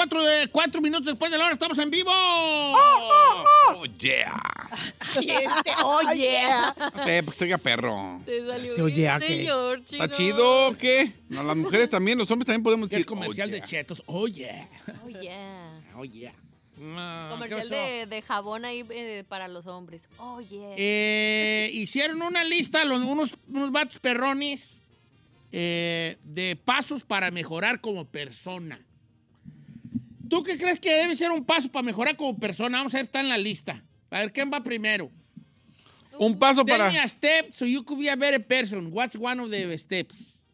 Cuatro, de, cuatro minutos después de la hora estamos en vivo. Oh, yeah. Y este, oh yeah. No sé, porque soy perro. Te salió Se oye qué. señor, chino. ¿Está chido o qué? No, las mujeres también, los hombres también podemos Es decir. comercial oh, de yeah. chetos. Oh, yeah. Oh yeah. Oh, yeah. Ah, ¿qué Comercial de, de jabón ahí eh, para los hombres. Oh yeah. Eh, hicieron una lista, los- unos, unos vatos perrones, eh, de pasos para mejorar como persona. ¿Tú qué crees que debe ser un paso para mejorar como persona? Vamos a ver, está en la lista. A ver, ¿quién va primero? Un paso Tell para. me a step so you could be a better person. What's one of the steps?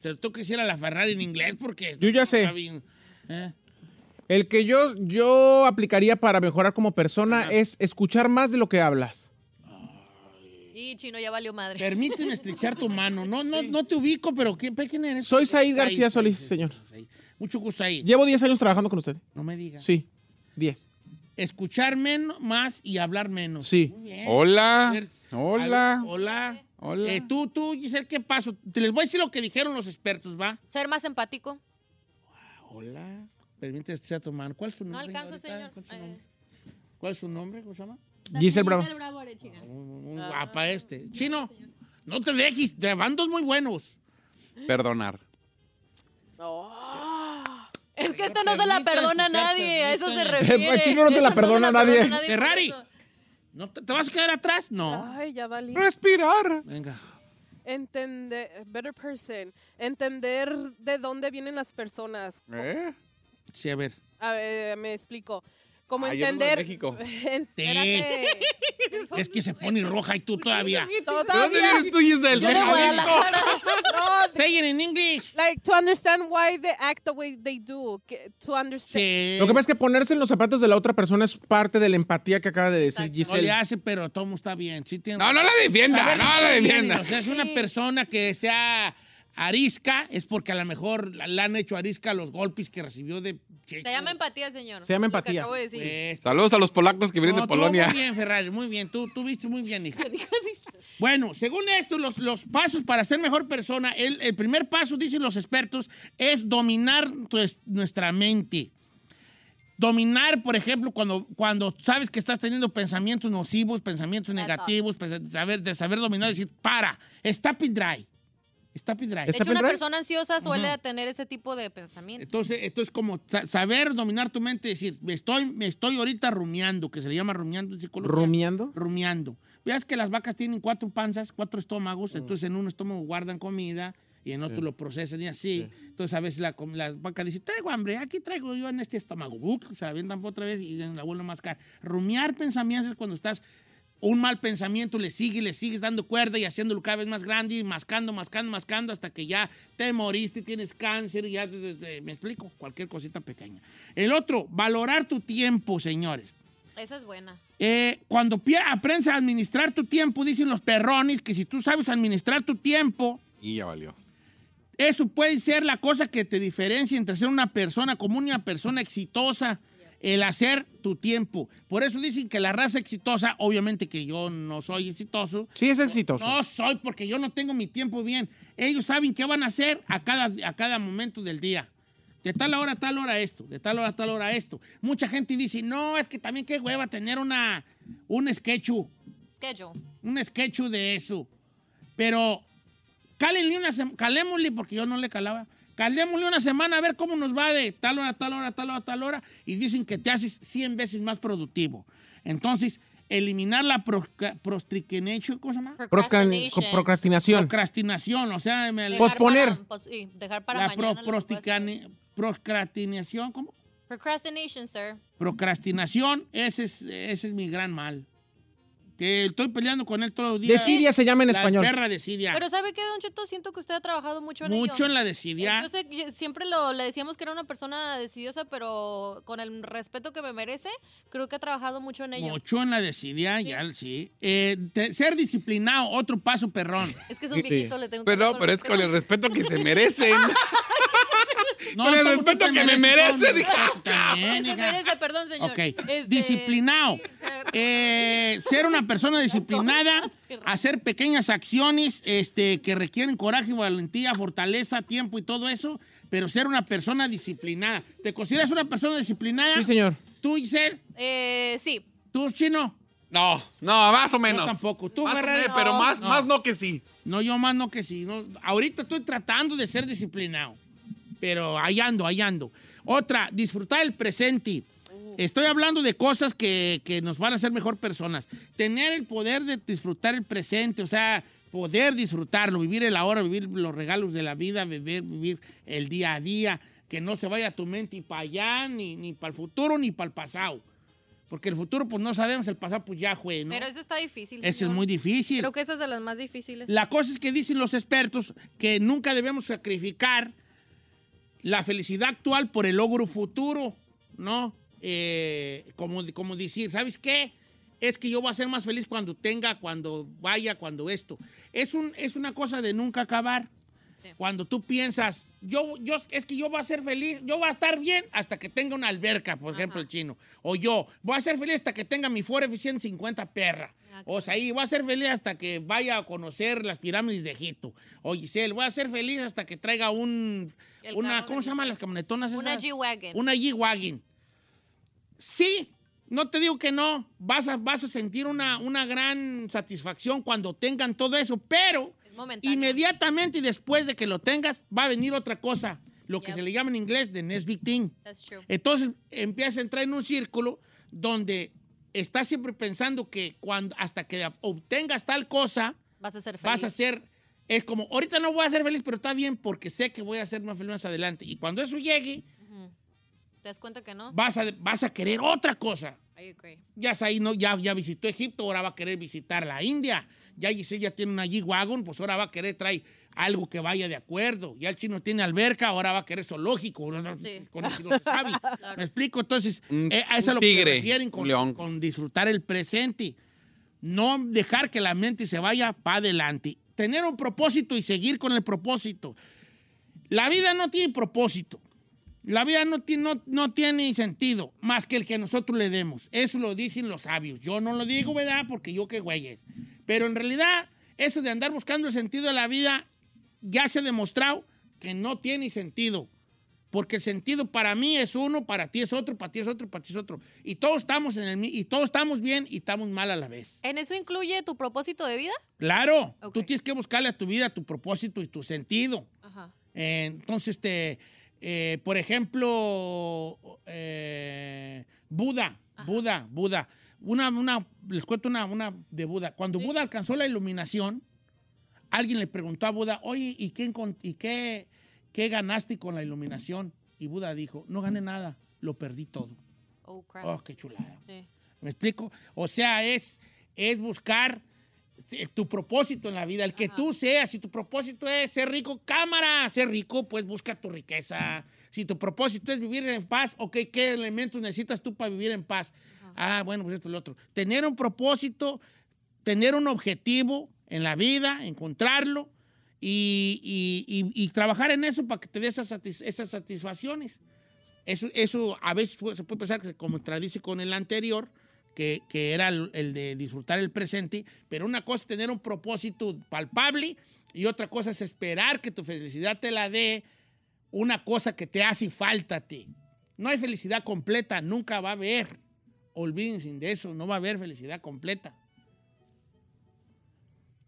Se lo tengo que decir a la Ferrari en inglés porque... Yo ya sé. ¿eh? El que yo, yo aplicaría para mejorar como persona es escuchar más de lo que hablas. Y chino ya valió madre. Permíteme estrechar tu mano. No, no, no te ubico, pero ¿qué, ¿quién eres? Soy Said García Solís, señor. Mucho gusto ahí. Llevo 10 años trabajando con usted. No me digas. Sí, 10. Escuchar menos, más y hablar menos. Sí. Muy bien. Hola. Hola. Hola. Hola. Eh, tú, tú, Giselle, ¿qué paso? Te les voy a decir lo que dijeron los expertos, ¿va? Ser más empático. Hola. Permíteme estrechar tu mano. ¿Cuál es tu No nombre? alcanzo, señorita? señor. ¿Cuál es su Eh. nombre? ¿Cuál es su nombre? ¿Cómo se llama? Giselle Bravo. Muy guapa este. Chino, no te dejes. Te van dos muy buenos. Perdonar. Es que esto no se la perdona a nadie. A eso se permítame. refiere. El chino no se la perdona a nadie. Ferrari. ¿No te, te vas a quedar atrás? No. Ay, ya valí. Respirar. Venga. Entender, better person. Entender de dónde vienen las personas. ¿Eh? Sí, a ver. A ver, me explico. Como Ah, yo vengo de entender. México. Espérate. Es que se pone roja y tú todavía. ¿De dónde Todavía. vienes tú, Giselle? Yo. No, Say it in English. like to understand why they act the way they do. To understand. Sí. Lo que pasa es que ponerse en los zapatos de la otra persona es parte de la empatía que acaba de decir No le Giselle. hace, pero todo está bien. Sí tiene- No, no la defienda, no la defienda. O sea, es una persona que sea arisca, es porque a lo mejor la- le han hecho arisca los golpes que recibió de Se llama empatía, señor. Se llama Lo que empatía. acabo de decir. Pues, Saludos a los polacos que vienen no, de Polonia. Muy bien, Ferrari, muy bien. Tú, tú viste muy bien, hija. Bueno, según esto, los, los pasos para ser mejor persona, el, el primer paso, dicen los expertos, es dominar pues, nuestra mente. Dominar, por ejemplo, cuando, cuando sabes que estás teniendo pensamientos nocivos, pensamientos negativos, de saber, de saber dominar, decir, para, stop and dry. And dry. De ¿Está hecho, una pendrive? persona ansiosa suele tener ese tipo de pensamiento. Entonces, esto es como sa- saber dominar tu mente, decir, me estoy, me estoy ahorita rumiando, que se le llama rumiando en psicología. ¿Rumiando? Rumiando. Veas que las vacas tienen cuatro panzas, cuatro estómagos, entonces en un estómago guardan comida y en otro lo procesan y así. Entonces a veces la, la vaca dice, traigo hambre, aquí traigo yo en este estómago. Buc, se la avientan por otra vez y la vuelven a mascar. Rumiar pensamientos es cuando estás un mal pensamiento, le sigues, le sigues dando cuerda y haciéndolo cada vez más grande y mascando, mascando, mascando hasta que ya te moriste, tienes cáncer y ya, te- te- te- me explico, cualquier cosita pequeña. El otro, valorar tu tiempo, señores. Esa es buena. Eh, cuando aprendes a administrar tu tiempo, dicen los perrones que si tú sabes administrar tu tiempo, Y ya valió. eso puede ser la cosa que te diferencia entre ser una persona común y una persona exitosa. El hacer tu tiempo. Por eso dicen que la raza exitosa, obviamente que yo no soy exitoso. Sí, es exitoso. No soy porque yo no tengo mi tiempo bien. Ellos saben qué van a hacer a cada, a cada momento del día. De tal hora a tal hora esto, de tal hora a tal hora esto. Mucha gente dice, no, es que también qué hueva tener una, un sketch, Schedule. un sketch de eso. Pero cálenle una calémosle, porque yo no le calaba. Calémosle una semana a ver cómo nos va de tal hora, tal hora, tal hora, tal hora. Y dicen que te haces 100 veces más productivo. Entonces, eliminar la procrastination, ¿cómo se llama? Procrastinación. Procrastinación, o sea, me- Dejar Posponer. para- pos- sí, dejar para la mañana. pro- procrastinación, ¿cómo? Procrastination, sir. Procrastinación, ese es, ese es mi gran mal. Que estoy peleando con él todos los días. Desidia se llama en La español. perra desidia. Pero ¿sabe qué, Don Cheto? Siento que usted ha trabajado mucho en ello. Mucho en la desidia. Yo sé, yo siempre lo, le decíamos que era una persona decidiosa, pero con el respeto que me merece, creo que ha trabajado mucho en ello. Mucho en la desidia, ya sí. Eh, te- ser disciplinado, otro paso perrón. Es que es un viejito, le tengo que Pero, decir pero es con el respeto que se merecen. No, Con el respeto que me merece, dije, también, Se merece, perdón, señor. Ok, Este, disciplinado. Eh, ser una persona disciplinada, hacer pequeñas acciones este, que requieren coraje, valentía, fortaleza, tiempo y todo eso, pero ser una persona disciplinada. ¿Te consideras una persona disciplinada? Sí, señor. ¿Tú, Giselle? Eh, sí. ¿Tú, Chino? No, no, más o menos. tampoco. ¿Tú, Más menos, pero No. más No. más no que sí. No, yo más no que sí. No. Ahorita estoy tratando de ser disciplinado, pero ahí ando, ahí ando. Otra, disfrutar el presente. Estoy hablando de cosas que, que nos van a hacer mejor personas. Tener el poder de disfrutar el presente, o sea, poder disfrutarlo, vivir el ahora, vivir los regalos de la vida, vivir, vivir el día a día, que no se vaya tu mente para allá, ni, ni para el futuro, ni para el pasado. Porque el futuro, pues no sabemos, el pasado, pues ya fue, ¿no? Pero eso está difícil. Ese es muy difícil. Creo que esa es de las más difíciles. La cosa es que dicen los expertos que nunca debemos sacrificar la felicidad actual por el logro futuro, ¿no? Eh, como, como decir, ¿sabes qué? Es que yo voy a ser más feliz cuando tenga, cuando vaya, cuando esto. Es, un, es una cosa de nunca acabar. Cuando tú piensas, yo, yo, es que yo voy a ser feliz, yo voy a estar bien hasta que tenga una alberca, por ejemplo, el chino. O yo, voy a ser feliz hasta que tenga mi Ford Eficient 50 perra. O sea, ahí voy a ser feliz hasta que vaya a conocer las pirámides de Egipto. O Giselle, voy a ser feliz hasta que traiga un, El una, ¿cómo se llaman las camionetonas esas? Una G-Wagon. Una G-Wagon. Sí, no te digo que no. Vas a, vas a sentir una, una gran satisfacción cuando tengan todo eso, pero Es inmediatamente y después de que lo tengas, va a venir otra cosa. Lo que Yep. se le llama en inglés the next big thing. That's true. Entonces empiezas a entrar en un círculo donde estás siempre pensando que cuando, hasta que obtengas tal cosa, Vas a ser feliz. vas a ser. Es como, ahorita no voy a ser feliz, pero está bien porque sé que voy a ser más feliz más adelante. Y cuando eso llegue, ¿Te das cuenta que no? vas a, vas a querer otra cosa. I agree. Ya ahí, ¿no? Ya, ya visitó Egipto, ahora va a querer visitar la India. Ya Giselle ya tiene una G-Wagon, pues ahora va a querer traer algo que vaya de acuerdo. Ya el chino tiene alberca, ahora va a querer zoológico. Sí. Con el chino se sabe. ¿Me explico? Entonces, eh, a eso es lo que se tigre, refieren con, con disfrutar el presente. No dejar que la mente se vaya para adelante. Tener un propósito y seguir con el propósito. La vida no tiene propósito. La vida no, no, no tiene sentido más que el que nosotros le demos. Eso lo dicen los sabios. Yo no lo digo, ¿verdad? Porque yo qué güeyes. Pero en realidad, eso de andar buscando el sentido de la vida ya se ha demostrado que no tiene sentido. Porque el sentido para mí es uno, para ti es otro, para ti es otro, para ti es otro. Y todos estamos en el y todos estamos bien y estamos mal a la vez. ¿En eso incluye tu propósito de vida? Claro, Ok. tú tienes que buscarle a tu vida tu propósito y tu sentido. Ajá. Eh, entonces, este, eh, por ejemplo, eh, Buda, Buda, Buda. Una, una, les cuento una, una de Buda. Cuando Buda alcanzó la iluminación, alguien le preguntó a Buda, oye, ¿y, qué, y qué, qué ganaste con la iluminación? Y Buda dijo, no gané nada, lo perdí todo. Oh, crap. Oh, qué chulada. Sí. ¿Me explico? O sea, es, es buscar tu propósito en la vida, el que tú seas. Si tu propósito es ser rico, cámara, ser rico, pues busca tu riqueza. Si tu propósito es vivir en paz, ok, ¿qué elementos necesitas tú para vivir en paz? Ah, bueno, pues esto y lo otro. Tener un propósito, tener un objetivo en la vida, encontrarlo y, y- y- y trabajar en eso para que te dé esas, satis- esas satisfacciones. Eso, eso a veces se puede pensar que se contradice con el anterior, que, era el, de disfrutar el presente, pero una cosa es tener un propósito palpable y otra cosa es esperar que tu felicidad te la dé una cosa que te hace falta a ti. No hay felicidad completa, nunca va a haber. Olvídense de eso, no va a haber felicidad completa.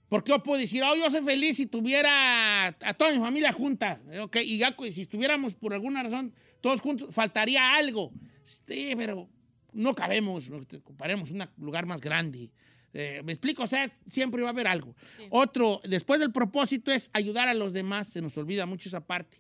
Porque yo puedo decir, oh, yo soy feliz si tuviera a toda mi familia junta. Ok, y ya si estuviéramos por alguna razón todos juntos, faltaría algo. Sí, pero no cabemos, ocuparemos un lugar más grande. Eh, ¿Me explico? O sea, siempre va a haber algo. Otro, después del propósito es ayudar a los demás. Se nos olvida mucho esa parte.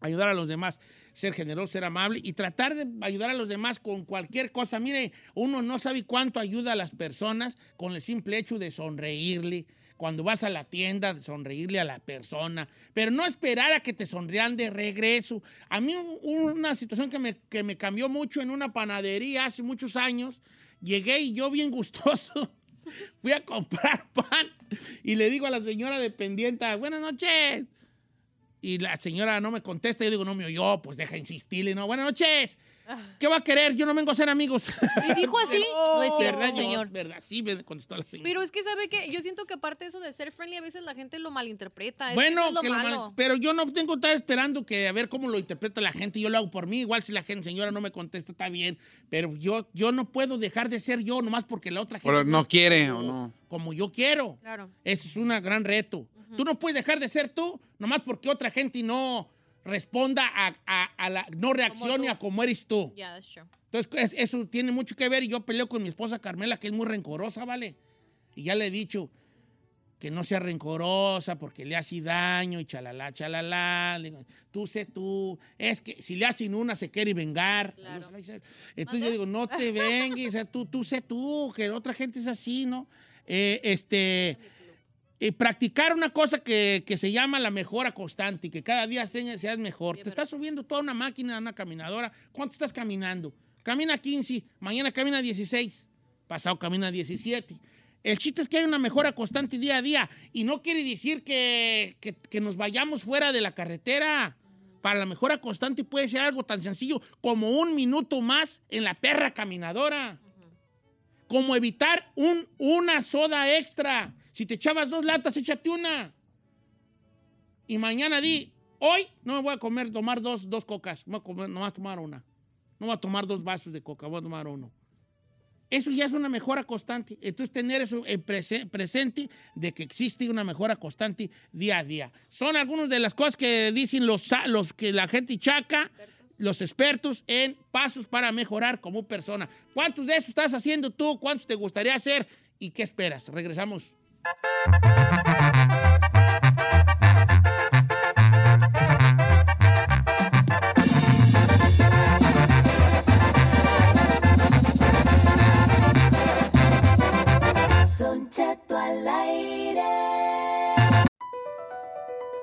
Ayudar a los demás, ser generoso, ser amable y tratar de ayudar a los demás con cualquier cosa. Mire, uno no sabe cuánto ayuda a las personas con el simple hecho de sonreírle. Cuando vas a la tienda, sonreírle a la persona, pero no esperar a que te sonrían de regreso. A mí una situación que me, que me cambió mucho en una panadería hace muchos años, llegué y yo bien gustoso fui a comprar pan y le digo a la señora dependiente, buenas noches. Y la señora no me contesta, yo digo, no me oyó, pues deja insistirle, no, buenas noches. ¿Qué va a querer? Yo no vengo a ser amigos. ¿Y dijo así? No, es cierto, ¿Verdad, señor. ¿Verdad? Sí, me contestó la señora. Pero es que sabe que yo siento que aparte de eso de ser friendly, a veces la gente lo malinterpreta. Es que Bueno, eso es lo que lo malo. mal- pero yo no tengo que estar esperando que a ver cómo lo interpreta la gente. Yo lo hago por mí. Igual si la gente, señora, no me contesta, está bien. Pero yo, yo no puedo dejar de ser yo nomás porque la otra gente Pero no quiere como- o no. Como yo quiero. Claro. Eso es un gran reto. Tú no puedes dejar de ser tú nomás porque otra gente no responda a, a- a la, no reaccione a como eres tú. Yeah, that's true. Entonces, es- eso tiene mucho que ver. Y yo peleo con mi esposa Carmela, que es muy rencorosa, ¿vale? Y ya le he dicho que no sea rencorosa porque le hace daño y chalala, chalala. Tú sé tú. Es que si le hacen una, se quiere vengar. Claro. Entonces yo digo, no te vengues, tú, tú sé tú, que otra gente es así, ¿no? Eh, este. Eh, practicar una cosa que, que se llama la mejora constante y que cada día se- seas mejor. Sí, Te es estás subiendo toda una máquina, una caminadora. ¿Cuánto estás caminando? Camina 15, mañana camina 16, pasado camina 17. El chiste es que hay una mejora constante día a día y no quiere decir que, que- que nos vayamos fuera de la carretera. Para la mejora constante puede ser algo tan sencillo como un minuto más en la perra caminadora como evitar un, una soda extra. Si te echabas dos latas, échate una. Y mañana di, hoy no me voy a comer, tomar dos, dos cocas, no voy a comer, nomás tomar una. No voy a tomar dos vasos de coca, voy a tomar uno. Eso ya es una mejora constante. Entonces, tener eso prese- presente de que existe una mejora constante día a día. Son algunas de las cosas que dicen los, los que la gente chaca, los expertos en pasos para mejorar como persona. ¿Cuántos de esos estás haciendo tú? ¿Cuántos te gustaría hacer? ¿Y qué esperas? Regresamos.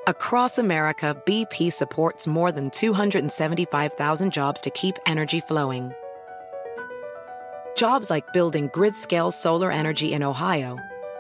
Across America, BP supports more than 275,000 jobs to keep energy flowing. Jobs like building grid scale solar energy in Ohio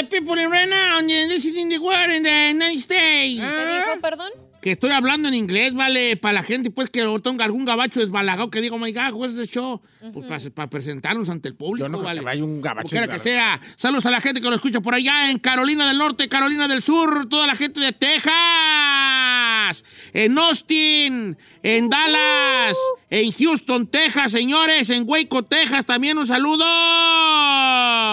the people in right now, and this is in the world in the United States. ¿Qué dijo, perdón? Que estoy hablando en inglés, vale, para la gente, pues, que tenga algún gabacho desbalagado que diga, oh my God, what's the show? Pues para presentarnos ante el público, Yo no creo vale. que vaya un gabacho quiera que sea. Saludos a la gente que lo escucha por allá en Carolina del Norte, Carolina del Sur, toda la gente de Texas, en Austin, en Dallas, en Houston, Texas, señores, en Waco, Texas, también un saludo.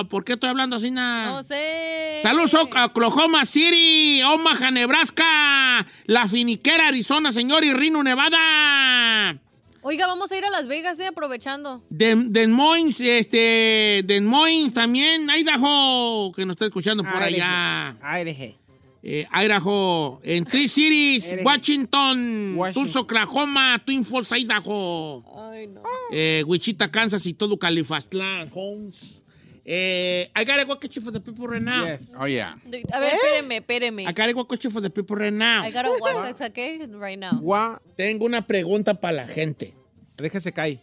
¿Por qué estoy hablando así? na? No sé. Saludos a Oklahoma City, Omaha, Nebraska, La Finiquera, Arizona, señor, y Reno, Nevada. Oiga, vamos a ir a Las Vegas, eh, aprovechando. De, Des Moines, este, Des Moines también, Idaho, que nos está escuchando por allá. Aire. Eh, Idaho, en Three Cities, Washington, Washington. Tulsa, Oklahoma, Twin Falls, Idaho, Ay, no. eh, Wichita, Kansas y todo Califastlán, Holmes. Eh, I gotta go catch you for the people right now. Yes. Oh, yeah. A ver, espéreme, espéreme. I gotta go catch you for the people right now. I gotta what that's okay right now. Gua, Tengo una pregunta para la gente. déjese caer.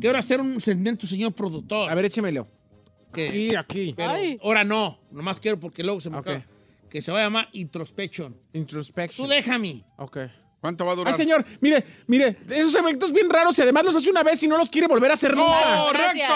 Quiero hacer un segmento, señor productor. A ver, échemelo. que- Aquí, aquí. pero Ay. ahora no. Nomás quiero porque luego se me Ok. acaba. Que se va a llamar Introspection. Tú Introspection. déjame. Ok. ¿Cuánto va a durar? Ay, señor, mire, mire, esos eventos bien raros y además los hace una vez y no los quiere volver a hacer nunca. Gracias,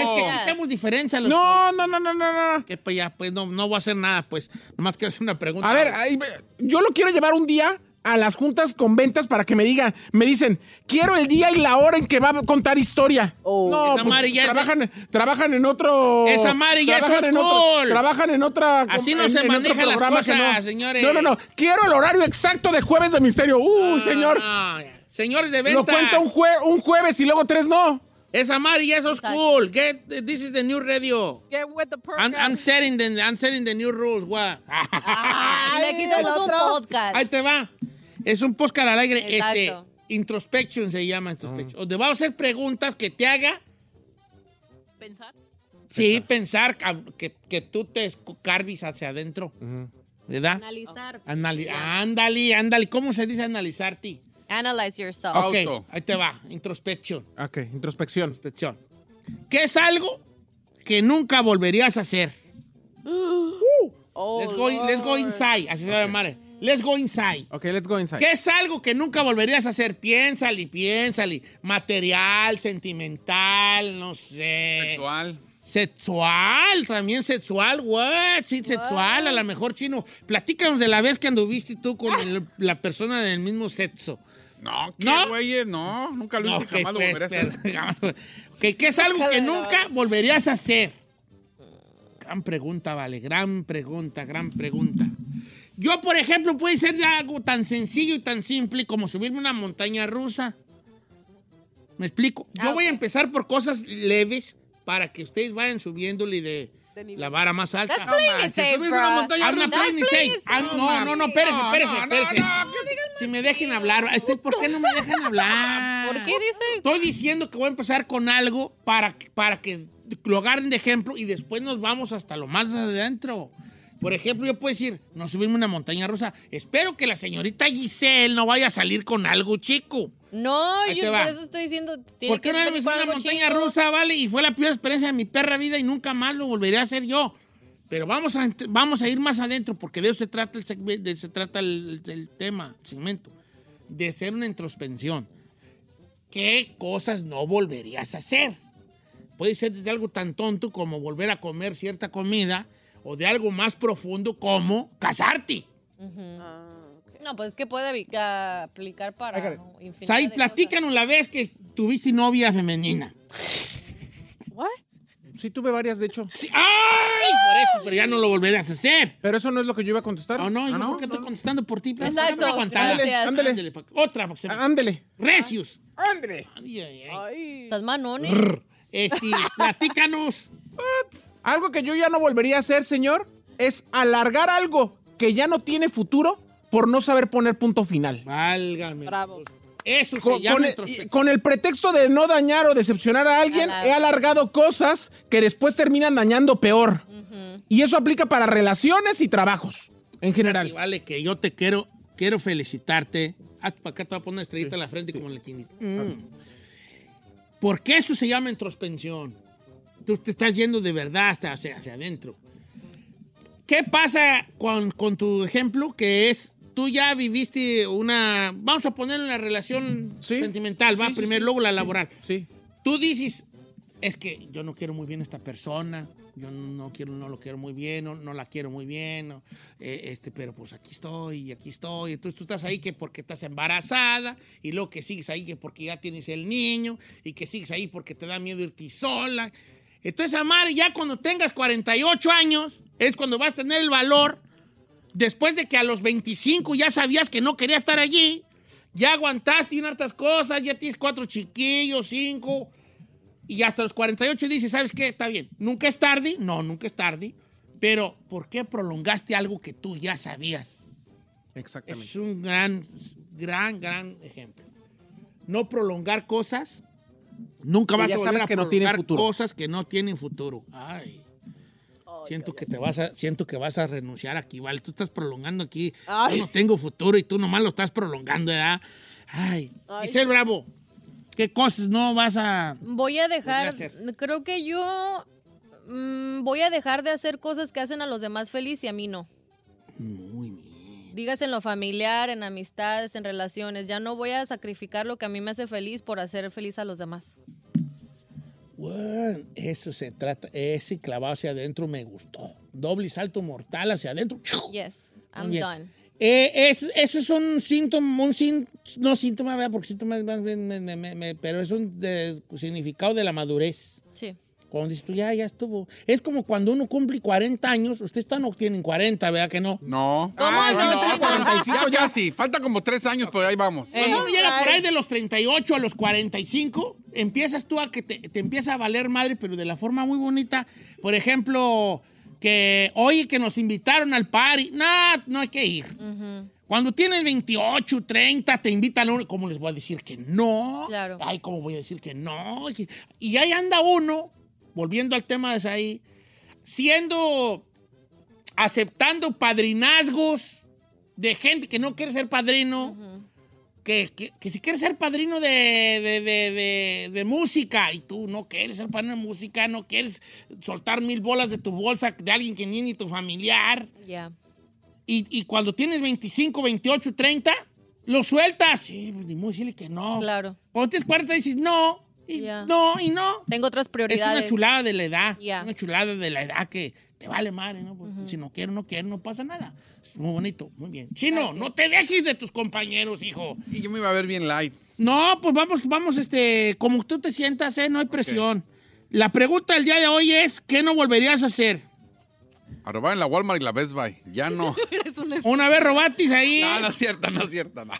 Es que hacemos diferencia. Los No, no, no, no, no, no. Que pues ya, pues no, no voy a hacer nada, pues. Nomás quiero hacer una pregunta. A ver, ve- yo lo quiero llevar un día a las juntas con ventas para que me digan, me dicen, quiero el día y la hora en que va a contar historia. Oh. no, Esa pues madre ya es de- trabajan, trabajan en otro... Esa madre ya es trabajan en old otro, school. Trabajan en otra... Así no en- se en manejan las cosas, no. señores. No, no, no. Quiero el horario exacto de Jueves de Misterio. Uh, señor. Ah. Señores de venta. Lo cuenta un, jue- un jueves y luego tres no. Esa madre ya es school. Get, this is the new radio. Get with the I'm, program. I'm setting the, I'm setting the new rules. What? Y aquí somos un podcast. Ahí te va. Es un podcast al aire. Este, introspection se llama introspection. Donde vamos a hacer preguntas que te haga, Pensar. sí, pensar que, que, que tú te carvis hacia adentro. ¿Verdad? Analizar. Anali ándale, ándale. ¿Cómo se dice analizarte? Analyze yourself. Ok, Auto. ahí te va. Introspection. Ok, introspección. introspection. ¿Qué es algo que nunca volverías a hacer? Oh, let's, go, let's go Lord. inside. Así se va a llamar. Let's go inside. Ok, let's go inside. ¿Qué es algo que nunca volverías a hacer? Piénsale, piénsale. Material, sentimental, no sé. Sexual. Sexual, también sexual, what? Sí, sexual, a lo mejor chino. Platícanos de la vez que anduviste tú con el- la persona del mismo sexo. No, ¿qué, ¿No? güeyes? No, nunca lo hice, Ok, jamás lo a hacer. Ok, ¿Qué es algo que nunca volverías a hacer? Gran pregunta, vale, gran pregunta, gran pregunta. Yo, por ejemplo, puede ser de algo tan sencillo y tan simple como subirme una montaña rusa. ¿Me explico? Yo Ah, voy a empezar por cosas leves para que ustedes vayan subiéndole de la vara más alta. That's playing it manches, safe, subirse una bro. montaña I'm not That's playing it playing safe. it safe. I'm- no, no, no, espérese, No, espérese, no, no, espérese. no, Si me dejen hablar, este, ¿por qué no me dejan hablar? ¿Por qué dice? Estoy diciendo que voy a empezar con algo para, para que lo agarren de ejemplo y después nos vamos hasta lo más adentro. Por ejemplo, yo puedo decir, no subirme una montaña rusa. Espero que la señorita Giselle no vaya a salir con algo chico. No, Ahí yo por eso estoy diciendo. tiene ¿Por qué que no me subí con una montaña chico. rusa, vale? Y fue la peor experiencia de mi perra vida y nunca más lo volveré a hacer yo. Pero vamos a, vamos a ir más adentro porque de eso se trata el, de, se trata el, el tema, el segmento. De hacer una introspección. ¿Qué cosas no volverías a hacer? Puede ser desde algo tan tonto como volver a comer cierta comida o de algo más profundo como casarte. Ah, ok. No, pues es que puede aplicar para Hágale. infinidad Sai, de cosas. platícanos la vez que tuviste novia femenina. What? Sí, tuve varias, de hecho. Sí, ¡Ay! Por eso, pero ya no lo volverás a hacer. Pero eso no es lo que yo iba a contestar. Oh, no, yo Ah, ¿por qué estoy contestando por ti? Pero Exacto. Ándale, Ándale, pa- Otra, porque se me- Ah, Ándele. Recios. Ándele. Ay, ay, ay. Ay. Estás manón, ¿eh? Este, platícanos. Algo que yo ya no volvería a hacer, señor, es alargar algo que ya no tiene futuro por no saber poner punto final. Válgame. Bravo. Eso se Con, llama con el, y- con el pretexto de no dañar o decepcionar a alguien, he alargado cosas que después terminan dañando peor. Y eso aplica para relaciones y trabajos en Y general. vale, que yo te quiero, quiero felicitarte. Ah, para acá te voy a poner una estrellita en la frente como en el chinito. Mm. Porque eso se llama introspección. Tú te estás yendo de verdad hasta hacia, hacia adentro. ¿Qué pasa con, con tu ejemplo? Que es, tú ya viviste una, vamos a poner una relación Sí. sentimental, va, Sí, sí, primero, sí. luego la laboral. Sí. Tú dices, es que yo no quiero muy bien a esta persona, yo no quiero, no lo quiero muy bien, no, no la quiero muy bien, no, eh, este, pero pues aquí estoy aquí estoy. Entonces tú estás ahí que porque estás embarazada y luego que sigues ahí que porque ya tienes el niño y que sigues ahí porque te da miedo irte sola. Entonces, Amar, ya cuando tengas 48 años, es cuando vas a tener el valor, después de que a los 25 ya sabías que no quería estar allí, ya aguantaste en hartas cosas, ya tienes cuatro chiquillos, cinco, y hasta los 48 dices, ¿sabes qué? Está bien, nunca es tarde, no, nunca es tarde, pero ¿por qué prolongaste algo que tú ya sabías? Exactamente. Es un gran, gran, gran ejemplo. No prolongar cosas. Nunca vas ya a volver sabes a que no tienen futuro. cosas que no tienen futuro. Ay. Siento que te vas a, siento que vas a renunciar aquí, ¿vale? Tú estás prolongando aquí. Ay. Yo no tengo futuro y tú nomás lo estás prolongando, ¿verdad? Ay. Ay. Giselle Bravo, ¿qué cosas no vas a...? Voy a dejar, hacer? creo que yo mm, voy a dejar de hacer cosas que hacen a los demás feliz y a mí no. Bien. Dígase en lo familiar, en amistades, en relaciones. Ya no voy a sacrificar lo que a mí me hace feliz por hacer feliz a los demás. Bueno, eso se trata. Ese clavado hacia adentro me gustó. Doble salto mortal hacia adentro. Yes, I'm done. Eh, es- eso es un síntoma, un sín- no síntoma, ¿verdad? porque síntoma es más bien, me- me- me- me- pero es un de- significado de la madurez. Sí. Cuando dices tú, ya, ya estuvo. Es como cuando uno cumple 40 años, ustedes todavía no tienen 40, ¿verdad que no? No. ¿Cómo Ah, no? sí, Tiene pero 45 ya ya. casi. Falta como tres años, pero ahí vamos. Cuando uno Eh, llega por ay. ahí de los 38 a los 45, empiezas tú a que te, te empieza a valer madre, pero de la forma muy bonita. Por ejemplo, que oye que nos invitaron al party. No, no hay que ir. Cuando tienes 28, 30, te invitan a uno. ¿Cómo les voy a decir que no? Claro. Ay, ¿cómo voy a decir que no? Y ahí anda uno, volviendo al tema de ahí, siendo, aceptando padrinazgos de gente que no quiere ser padrino que, que- que si quieres ser padrino de, de- de- de- música y tú no quieres ser padrino de música, no quieres soltar mil bolas de tu bolsa de alguien que ni ni tu familiar. Ya. Y, y cuando tienes 25, 28, 30, lo sueltas. Sí, pues ni modo decirle que no. Claro. Cuando tienes 40 dices no, y no, y no. Tengo otras Es prioridades. una chulada de la edad. Es una chulada de la edad que te vale madre, ¿no? Pues, Si no quiero, no quiero, no pasa nada. Es muy bonito, muy bien. Chino, no te dejes de tus compañeros, hijo. Y yo me iba a ver bien light. No, pues vamos, vamos, este, como tú te sientas, ¿eh? No hay presión. La pregunta del día de hoy es, ¿qué no volverías a hacer? A robar en la Walmart y la Best Buy. Ya no. Una vez robatis ahí. No, no es cierto, no es cierto. No,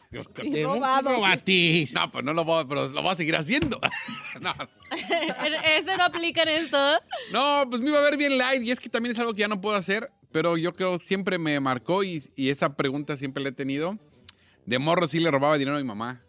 robado, sí. robatis. No, pues no lo voy, a- pero lo voy a seguir haciendo. No, Ese no aplica en esto. no, pues me iba a ver bien light y es que también es algo que ya no puedo hacer, pero yo creo siempre me marcó y, y esa pregunta siempre la he tenido. De morro sí le robaba dinero a mi mamá.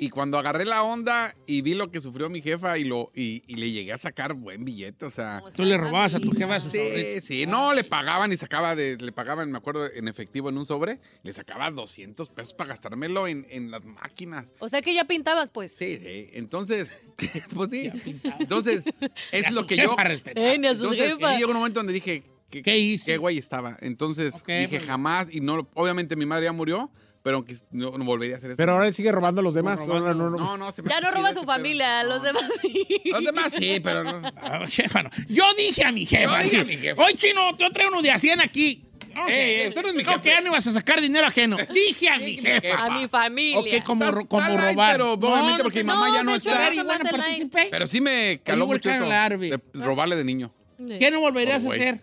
Y cuando agarré la onda y vi lo que sufrió mi jefa y, lo, y, y le llegué a sacar buen billete, o sea... Tú le robabas a tu jefa sus Sí, sí, no, le pagaban y sacaba de, le pagaban, me acuerdo, en efectivo en un sobre, le sacaba 200 pesos para gastármelo en, en las máquinas. O sea que ya pintabas, pues. Sí, sí, entonces, pues sí, entonces, es lo que yo. Eh, ni a su entonces, jefa. sí, llegó un momento donde dije, ¿qué, ¿Qué hice? qué güey estaba? Entonces, dije, jamás, y no, obviamente mi madre ya murió, pero aunque no, no volvería a hacer eso. Pero ahora él sigue robando a los demás. robando. Ahora no, no. no, no, se me Ya no roba ese su familia, los No. demás sí. Los demás sí, pero no. Ah, jefa, no. Yo dije a mi jefa. Yo dije a dije, mi jefa. Hoy, chino, te traigo uno de a 100 aquí. No, Eh, esto no es mi jefe. que ya no ibas a sacar dinero ajeno. Dije a mi jefa. A mi familia. Ok, como, Está- como está light, robar. pero obviamente porque mi mamá no, ya no está. light. Pero sí me caló mucho eso de robarle de niño. ¿Qué no volverías a hacer?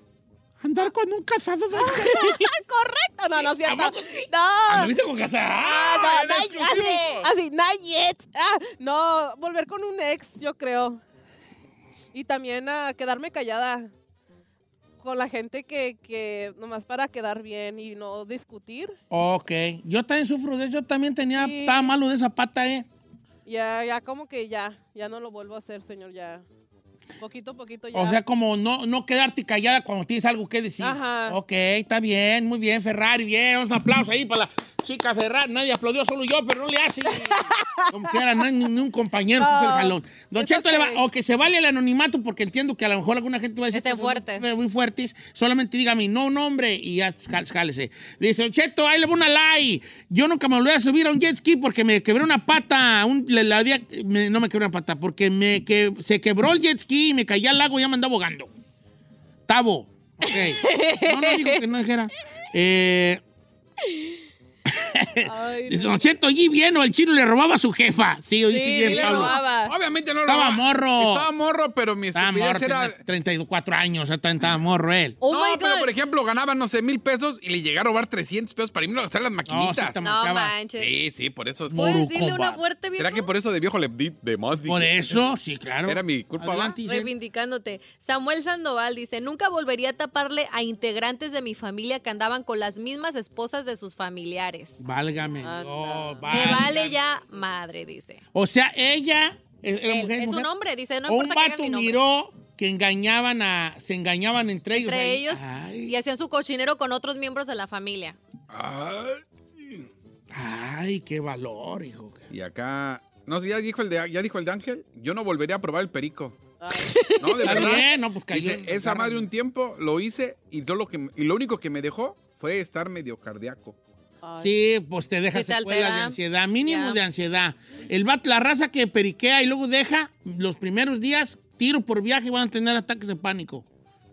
Andar con un casado de... Correcto, no, no es cierto. No. ¿Anduviste con casado? Ah, no, not- exclusivo. así, así, not yet. Ah, no, volver con un ex, yo creo. Y también a quedarme callada con la gente que, que nomás para quedar bien y no discutir. Ok. Yo también sufro de eso. Yo también tenía... Sí. Estaba malo de esa pata, ¿eh? Ya, ya como que ya, ya no lo vuelvo a hacer, señor, ya. Poquito a poquito ya. O sea, como no, no quedarte callada cuando tienes algo que decir. Ajá. Ok, está bien, muy bien, Ferrari, bien. Un aplauso ahí para la chica Ferrari. Nadie aplaudió, solo yo, pero no le hace. Como que era, no hay ni, ni un compañero, No, puso el jalón. Don Cheto, le va- o que se vale el anonimato, porque entiendo que a lo mejor alguna gente va a decir Estén que fuertes. muy, muy fuertes. Solamente dígame no nombre y ya cálese. Dice, Don Cheto, ahí le voy una like. Yo nunca me volví a subir a un jet ski porque me quebré una pata. Un- le- la había- me- no me quebré una pata, porque me que, se quebró el jet ski y me caí al lago y ya me andaba ahogando. Tabo. Ok. No, no dijo que no dijera. Eh, Ay, dice, Don Cheto, allí bien o el chino le robaba a su jefa. Sí, oíste Sí, bien, le Pablo. robaba. Obviamente no lo Estaba va- morro. Estaba morro, pero mi Estaba estupidez morro, era... tenía 34 años, o sea, también estaba morro él. Oh no, pero por ejemplo, ganaba, no sé, mil pesos y le llegué a robar 300 pesos para irme a gastar las No, sí maquinitas. No manchaba. manches. Sí, sí, por eso es ¿Puedes decirle una Morucomba. fuerte, viejo? ¿Será que por eso de viejo le di de más? Por eso, sí, claro. Era mi culpa. Adelante. Reivindicándote. Samuel Sandoval dice, nunca volvería a taparle a integrantes de mi familia que andaban con las mismas esposas de sus familiares. Válgame. No, Me vale ya madre, dice. O sea, ella ¿es- era Él, mujer, es mujer? un hombre, dice, no o un importa vato miró que engañaban a, se engañaban entre ellos. Entre ahí. ellos Ay, y hacían su cochinero con otros miembros de la familia. Ay. ay, qué valor, hijo. Y acá... No sé, ya dijo el de, ya dijo el de Ángel. Yo no volvería a probar el perico. Ay, No, de verdad. bien, no, pues cayó. Dice, esa madre un tiempo lo hice y, todo lo, que, y lo único que me dejó fue estar medio cardíaco. Ay. Sí, pues te deja secuelas de ansiedad, mínimo de ansiedad. El la raza que periquea y luego deja, los primeros días, tiro por viaje, van a tener ataques de pánico.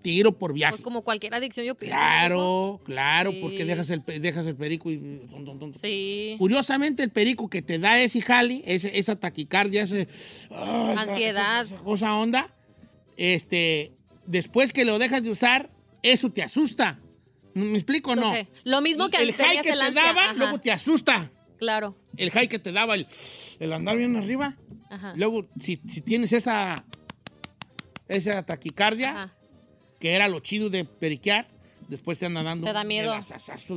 Tiro por viaje. Pues como cualquier adicción yo pienso. Claro, claro, Sí. porque dejas el, dejas el perico y... ton, ton. Sí. Curiosamente, el perico que te da ese jali, ese, esa taquicardia, ese, ah, esa- Ansiedad. esa- esa cosa onda, este, después que lo dejas de usar, eso te asusta. ¿Me explico o no? Lo mismo que el high que te ansia, daba, ajá. luego te asusta. Claro. El high que te daba, el, el andar bien arriba. Ajá. Luego, si, si tienes esa, esa taquicardia, Ajá. que era lo chido de periquear, después te anda dando Te da miedo.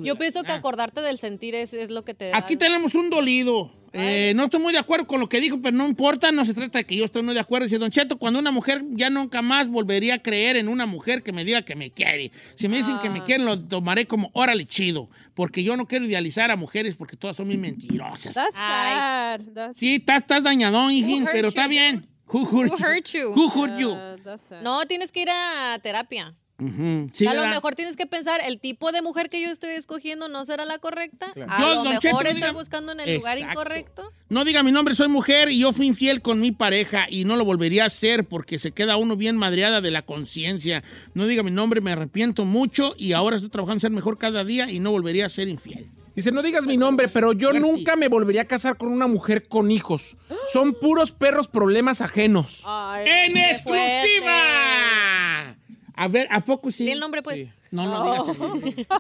Yo la pienso que acordarte del sentir es, es lo que te da. Aquí tenemos un dolido. Eh, no estoy muy de acuerdo con lo que dijo, pero no importa, no se trata de que yo estoy muy de acuerdo. Dice Don Cheto, cuando una mujer ya nunca más volvería a creer en una mujer que me diga que me quiere. Si me dicen que me Ah. quieren, lo tomaré como órale chido, porque yo no quiero idealizar a mujeres porque todas son muy mentirosas. That's sad. That's Sí, estás, estás dañadón, hijín, hurt pero you? está bien. Who hurt Who you? hurt you? Who hurt you? uh. No, tienes que ir a terapia. Sí, a lo mejor tienes que pensar, el tipo de mujer que yo estoy escogiendo no será la correcta. Claro. A Yo, lo mejor Cheto, estoy diga- buscando en el lugar incorrecto. No diga mi nombre, soy mujer y yo fui infiel con mi pareja y no lo volvería a hacer porque se queda uno bien madreada de la conciencia. No diga mi nombre, me arrepiento mucho y ahora estoy trabajando en ser mejor cada día y no volvería a ser infiel. Dice, no digas mi nombre, pero yo nunca me volvería a casar con una mujer con hijos. Son puros perros problemas ajenos. Ay, ¡En exclusiva! A ver, ¿a poco sí? El nombre, pues. Sí. No, no digas nombre.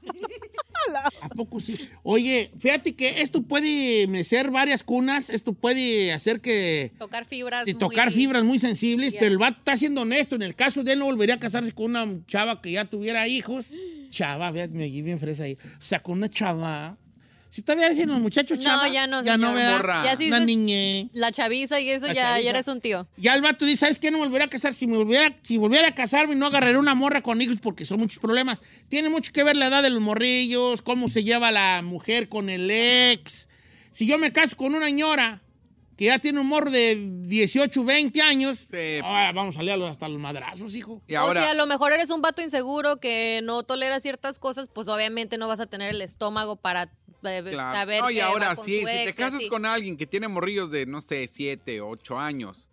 ¿A poco sí? Oye, fíjate que esto puede mecer varias cunas, esto puede hacer que... Tocar fibras. Sí, muy- tocar fibras muy sensibles, pero el vato está siendo honesto. En el caso de él, no volvería a casarse con una chava que ya tuviera hijos. Chava, fíjate, me bien fresa ahí. O sea, con una chava. Si todavía dicen los muchachos No, chava. ya no, Ya no, señor. ¿verdad? Morra. Ya sí Una dices- niñe. La chaviza y eso La ya, chaviza. ya eres un tío. Ya el vato dice, ¿sabes qué? No me volvería a casar. Si, me volviera, si volviera a casarme, no agarraré una morra con hijos porque son muchos problemas. Tiene mucho que ver la edad de los morrillos, cómo se lleva la mujer con el ex. Si yo me caso con una ñora que ya tiene un morro de 18, 20 años, Sí. vamos a salir hasta los madrazos, hijo. Y o ahora... sea, a lo mejor eres un vato inseguro que no tolera ciertas cosas, pues obviamente no vas a tener el estómago para Claro. saber No, y ahora sí, si te ex y casas con alguien que tiene morrillos de, no sé, 7, 8 años,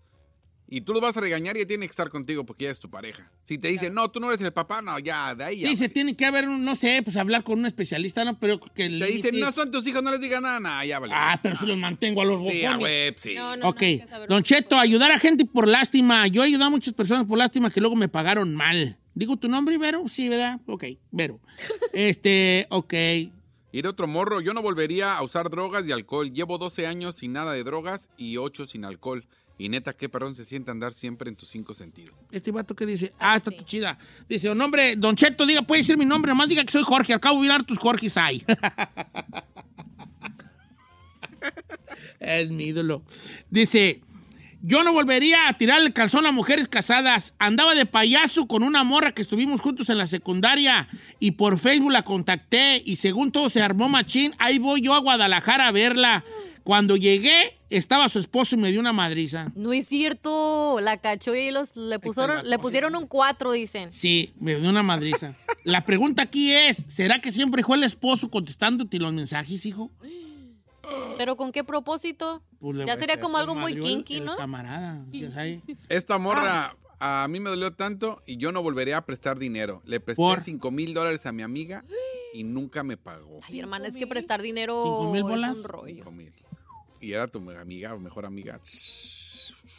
y tú lo vas a regañar, ya tiene que estar contigo porque ya es tu pareja. Si te dicen, no, tú no eres el papá, no, ya, de ahí ya. Sí, se tiene que haber, un- no sé, pues hablar con un especialista, ¿no? Pero que el Te dicen, no son tus hijos, no les digas nada, no, ya vale. Ah, pero si los mantengo a los Sí, a web, sí. No, no, Ok, no, Don Cheto, poco. ayudar a gente por lástima. Yo he ayudado a muchas personas por lástima que luego me pagaron mal. ¿Digo tu nombre, Vero? Sí, ¿verdad? Ok, Vero. Este, ok. Ir otro morro, yo no volvería a usar drogas y alcohol. Llevo 12 años sin nada de drogas y 8 sin alcohol. Y neta, qué perrón se siente andar siempre en tus cinco sentidos. Este vato que dice, ah, está chida. Dice, oh, nombre, Don Cheto, diga, puede decir mi nombre, nomás diga que soy Jorge, al cabo mirar tus Jorges ahí. es mi ídolo. Dice, Yo no volvería a tirarle el calzón a mujeres casadas. Andaba de payaso con una morra que estuvimos juntos en la secundaria y por Facebook la contacté y según todo se armó machín, ahí voy yo a Guadalajara a verla. Cuando llegué, estaba su esposo y me dio una madriza. No es cierto. La cachó y los, le, pusieron, le pusieron un 4, dicen. Sí, me dio una madriza. La pregunta aquí es, ¿será que siempre fue el esposo contestándote los mensajes, hijo? ¿Pero con qué propósito? Pues Ya sería se- como algo muy el- kinky, el ¿no? camarada. Esta morra a mí me dolió tanto y yo no volvería a prestar dinero. Le presté ¿Por? 5 mil dólares a mi amiga y nunca me pagó. Ay, hermana, es que prestar dinero ¿Cinco mil es bolas? un rollo. 5 mil. Y era tu amiga o mejor amiga.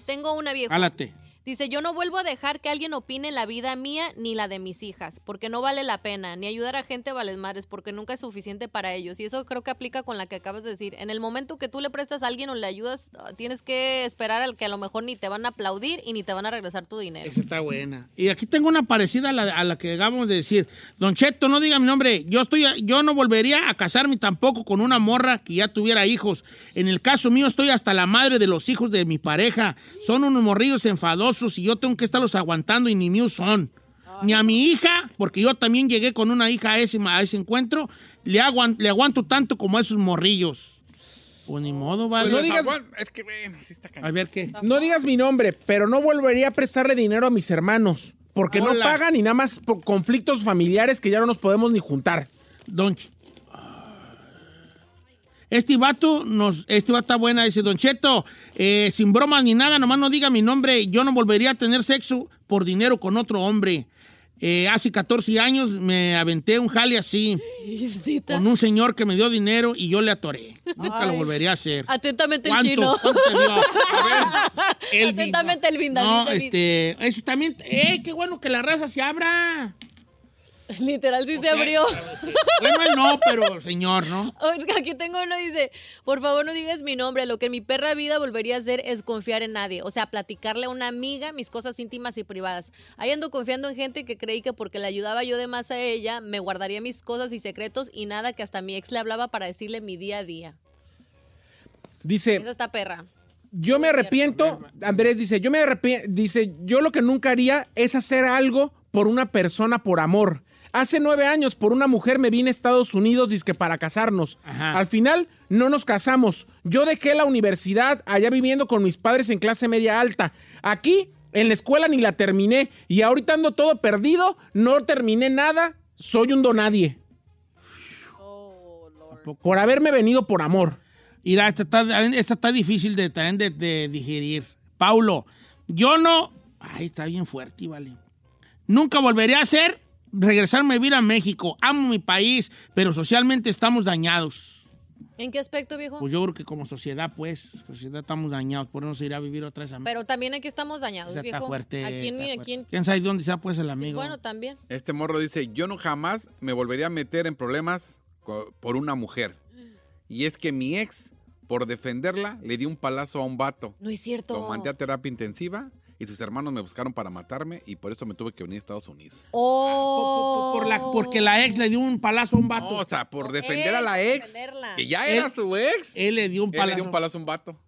Tengo una vieja. Jálate. Dice, yo no vuelvo a dejar que alguien opine la vida mía ni la de mis hijas, porque no vale la pena, ni ayudar a gente vales madres, porque nunca es suficiente para ellos. Y eso creo que aplica con la que acabas de decir. En el momento que tú le prestas a alguien o le ayudas, ah, tienes que esperar al que a lo mejor ni te van a aplaudir y ni te van a regresar tu dinero. Esa está buena. Y aquí tengo una parecida a la, a la que acabamos de decir. Don Cheto, no diga mi nombre. Yo, estoy, yo no volvería a casarme tampoco con una morra que ya tuviera hijos. En el caso mío, estoy hasta la madre de los hijos de mi pareja. Son unos morrillos enfadosos y yo tengo que estarlos aguantando y ni míos son. Ni a mi hija, porque yo también llegué con una hija a ese, a ese encuentro, le, aguan- le aguanto tanto como a esos morrillos. Pues ni modo, vale. no digas- Es que, bueno, sí está A ver qué. No digas mi nombre, pero no volvería a prestarle dinero a mis hermanos. Porque no pagan y nada más por conflictos familiares que ya no nos podemos ni juntar. Don Este vato, nos, este vato está buena, dice Don Cheto, eh, sin bromas ni nada, nomás no diga mi nombre, yo no volvería a tener sexo por dinero con otro hombre. Eh, hace 14 años me aventé un jale así, con un señor que me dio dinero y yo le atoré. Nunca lo volvería a hacer. Atentamente el chino. ¿Cuánto te dio? A ver, el Atentamente el Vinda, No, este, eso también, ¡eh, qué bueno que la raza se abra! Literal, sí se abrió. Bueno, él no, pero señor, ¿no? Aquí tengo uno, dice, por favor no digas mi nombre, lo que en mi perra vida volvería a hacer es confiar en nadie, o sea, platicarle a una amiga mis cosas íntimas y privadas. Ahí ando confiando en gente que creí que porque le ayudaba yo de más a ella, me guardaría mis cosas y secretos y nada que hasta mi ex le hablaba para decirle mi día a día. Dice, Esa está perra. yo me arrepiento, Andrés dice, yo me arrepiento, dice, yo lo que nunca haría es hacer algo por una persona por amor. Hace nueve años por una mujer me vine a Estados Unidos dizque para casarnos. Ajá. Al final no nos casamos. Yo dejé la universidad allá viviendo con mis padres en clase media alta. Aquí en la escuela ni la terminé y ahorita ando todo perdido, no terminé nada, soy un donadie. Por haberme venido por amor. Mira, esta está, esta está difícil de, también de, de digerir. Paulo, yo no... Ay, está bien fuerte, vale. Nunca volveré a hacer regresarme a vivir a México. Amo mi país, pero socialmente estamos dañados. ¿En qué aspecto, viejo? Pues yo creo que como sociedad, pues, sociedad estamos dañados. Por eso irá a vivir otra vez a México. Pero también aquí estamos dañados, Esa está viejo. fuerte. Aquí está fuerte. aquí ¿Quién sabe dónde sea, pues, el sí, amigo? bueno, también. Este morro dice, yo no jamás me volvería a meter en problemas por una mujer. Y es que mi ex, por defenderla, le di un palazo a un vato. No es cierto. Lo mandé a terapia intensiva y sus hermanos me buscaron para matarme y por eso me tuve que unir a Estados Unidos. Oh. Por- por- por la- porque la ex le dio un palazo a un vato. No, o sea, por defender a la ex, defenderla. que ya Él- era su ex, él, Él le dio un le palazo. dio un palazo a un vato.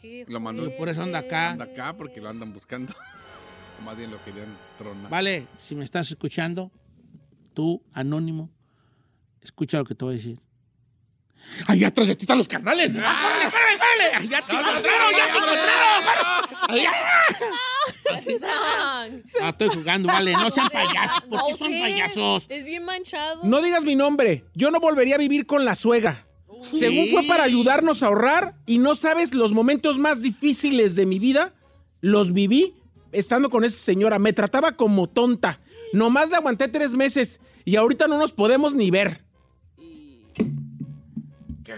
Qué Lo mandó. fuerte. Por eso anda acá. Anda acá porque lo andan buscando. O más bien lo querían tronar. Vale, si me estás escuchando, tú, anónimo, escucha lo que te voy a decir. ¡Ay, atrás de ti están los carnales! ¡Ah, córrele, córrele, córrele! ¡Ay, ¡Ya te encontraron, ya te encontraron! Ah, estoy jugando, vale. No sean payasos. ¿Por qué No, son payasos? Es bien manchado. No digas mi nombre. Yo no volvería a vivir con la suegra. Según fue para ayudarnos a ahorrar y no sabes los momentos más difíciles de mi vida, los viví estando con esa señora. Me trataba como tonta. Nomás la aguanté tres meses y ahorita no nos podemos ni ver.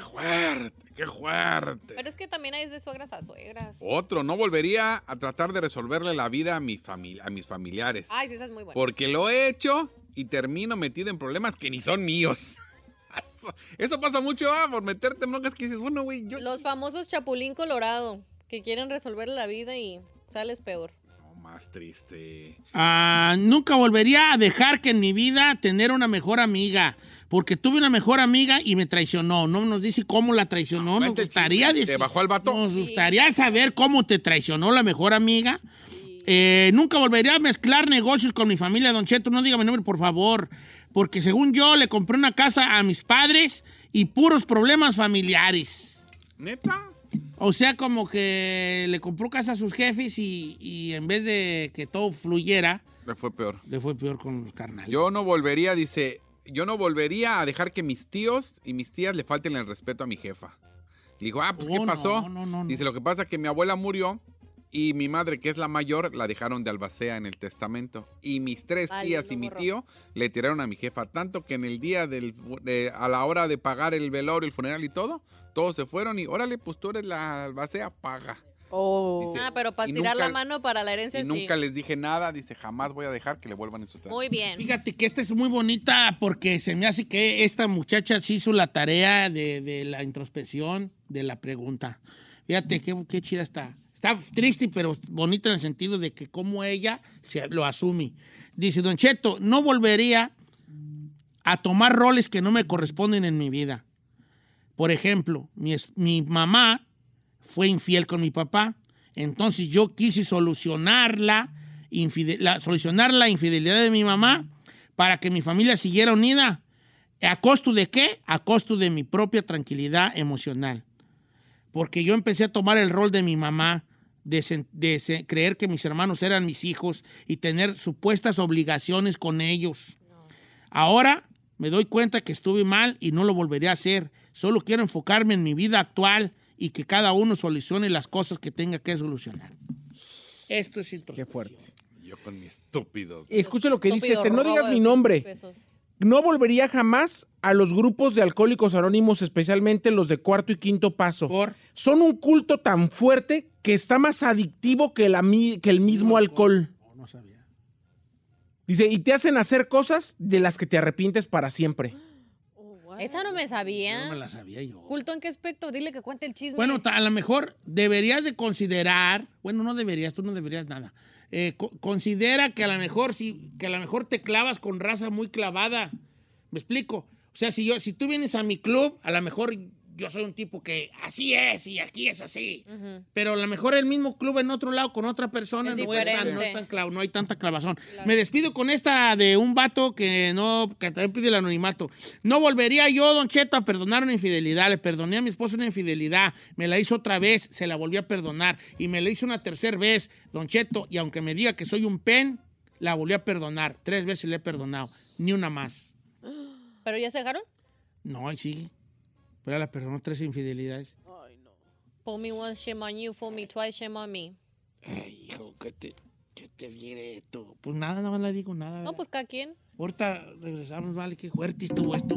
¡Qué fuerte! ¡Qué fuerte! Pero es que también hay de suegras a suegras. Otro, no volvería a tratar de resolverle la vida a, mi familia, a mis familiares. Ay, sí, esa es muy buena. Porque lo he hecho y termino metido en problemas que ni son míos. Eso, eso pasa mucho, ah, por meterte en broncas que dices, bueno, güey, yo... Los famosos chapulín colorado, que quieren resolver la vida y sales peor. No más triste. Ah, nunca volvería a dejar que en mi vida tener una mejor amiga. Porque tuve una mejor amiga y me traicionó. No nos dice cómo la traicionó. Nos Vente el gustaría chisme. ¿Te decir- bajó al vato? Nos gustaría saber cómo te traicionó la mejor amiga. Eh, nunca volvería a mezclar negocios con mi familia, Don Cheto. No diga mi nombre, por favor. Porque según yo, le compré una casa a mis padres y puros problemas familiares. ¿Neta? O sea, como que le compró casa a sus jefes y, y en vez de que todo fluyera, Le fue peor. le fue peor con los carnales. Yo no volvería, dice, yo no volvería a dejar que mis tíos y mis tías le falten el respeto a mi jefa. Le digo, ah, pues, Oh, ¿qué no, pasó? no, no, no. Dice, lo que pasa es que mi abuela murió y mi madre, que es la mayor, la dejaron de albacea en el testamento. Y mis tres Vale, tías y mi borró. tío le tiraron a mi jefa, tanto que en el día del, de- a la hora de pagar el velorio, el funeral y todo, todos se fueron y, órale, pues tú eres la albacea, paga. Oh. Dice, Ah, pero para y tirar nunca- la mano para la herencia Y sí. nunca les dije nada, dice, jamás voy a dejar que le vuelvan en su terreno. Muy bien. Fíjate que esta es muy bonita porque se me hace que esta muchacha sí hizo la tarea de, de la introspección de la pregunta. Fíjate qué, qué chida está. Está triste, pero bonita en el sentido de que como ella se lo asume. Dice, Don Cheto, no volvería a tomar roles que no me corresponden en mi vida. Por ejemplo, mi, es- mi mamá fue infiel con mi papá. Entonces yo quise solucionar la, solucionar la infidelidad de mi mamá para que mi familia siguiera unida. ¿A costo de qué? A costo de mi propia tranquilidad emocional. Porque yo empecé a tomar el rol de mi mamá, de, creer que mis hermanos eran mis hijos y tener supuestas obligaciones con ellos. Ahora me doy cuenta que estuve mal y no lo volveré a hacer. Solo quiero enfocarme en mi vida actual y que cada uno solucione las cosas que tenga que solucionar. Esto es Qué introspección. fuerte. Yo con mi estúpido. Escucha lo que dice este, no digas mi 100 nombre. pesos. No volvería jamás a los grupos de alcohólicos anónimos, especialmente los de cuarto y quinto paso. Por- Son un culto tan fuerte que está más adictivo que que el mismo alcohol. No, no sabía. Dice, y te hacen hacer cosas de las que te arrepientes para siempre. Esa no me sabía. No me la sabía yo. ¿Culto en qué aspecto? Dile que cuente el chisme. Bueno, a lo mejor deberías de considerar, bueno, no deberías, tú no deberías nada. Eh, co- considera que a lo mejor si, que a lo mejor te clavas con raza muy clavada. ¿Me explico? O sea, si yo, si tú vienes a mi club, a lo mejor yo soy un tipo que así es y aquí es así. Pero a lo mejor el mismo club en otro lado con otra persona Es no, es tan, no, es tan clavo, no hay tanta clavazón. Me despido con esta de un vato que no, que también pide el anonimato. No volvería yo, Don Cheto, a perdonar una infidelidad. Le perdoné a mi esposo una infidelidad. Me la hizo otra vez, se la volví a perdonar. Y me la hizo una tercera vez, Don Cheto. Y aunque me diga que soy un pen, la volví a perdonar. Tres veces le he perdonado, ni una más. ¿Pero ya se dejaron? No, ahí sí. Pero la perdonó tres infidelidades. Ay, no. Fool me once, shame on you. Fool me twice, shame on me. Ay, hijo, que te, que te viene esto. Pues nada, nada más le digo nada. No, pues cada quien. Ahorita regresamos, vale, qué fuerte estuvo esto.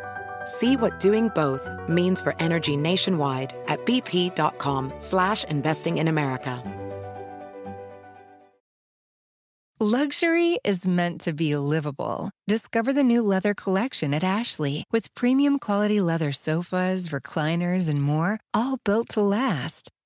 See what doing both means for energy nationwide at bp.com slash investing in America. Luxury is meant to be livable. Discover the new leather collection at Ashley with premium quality leather sofas, recliners, and more, all built to last.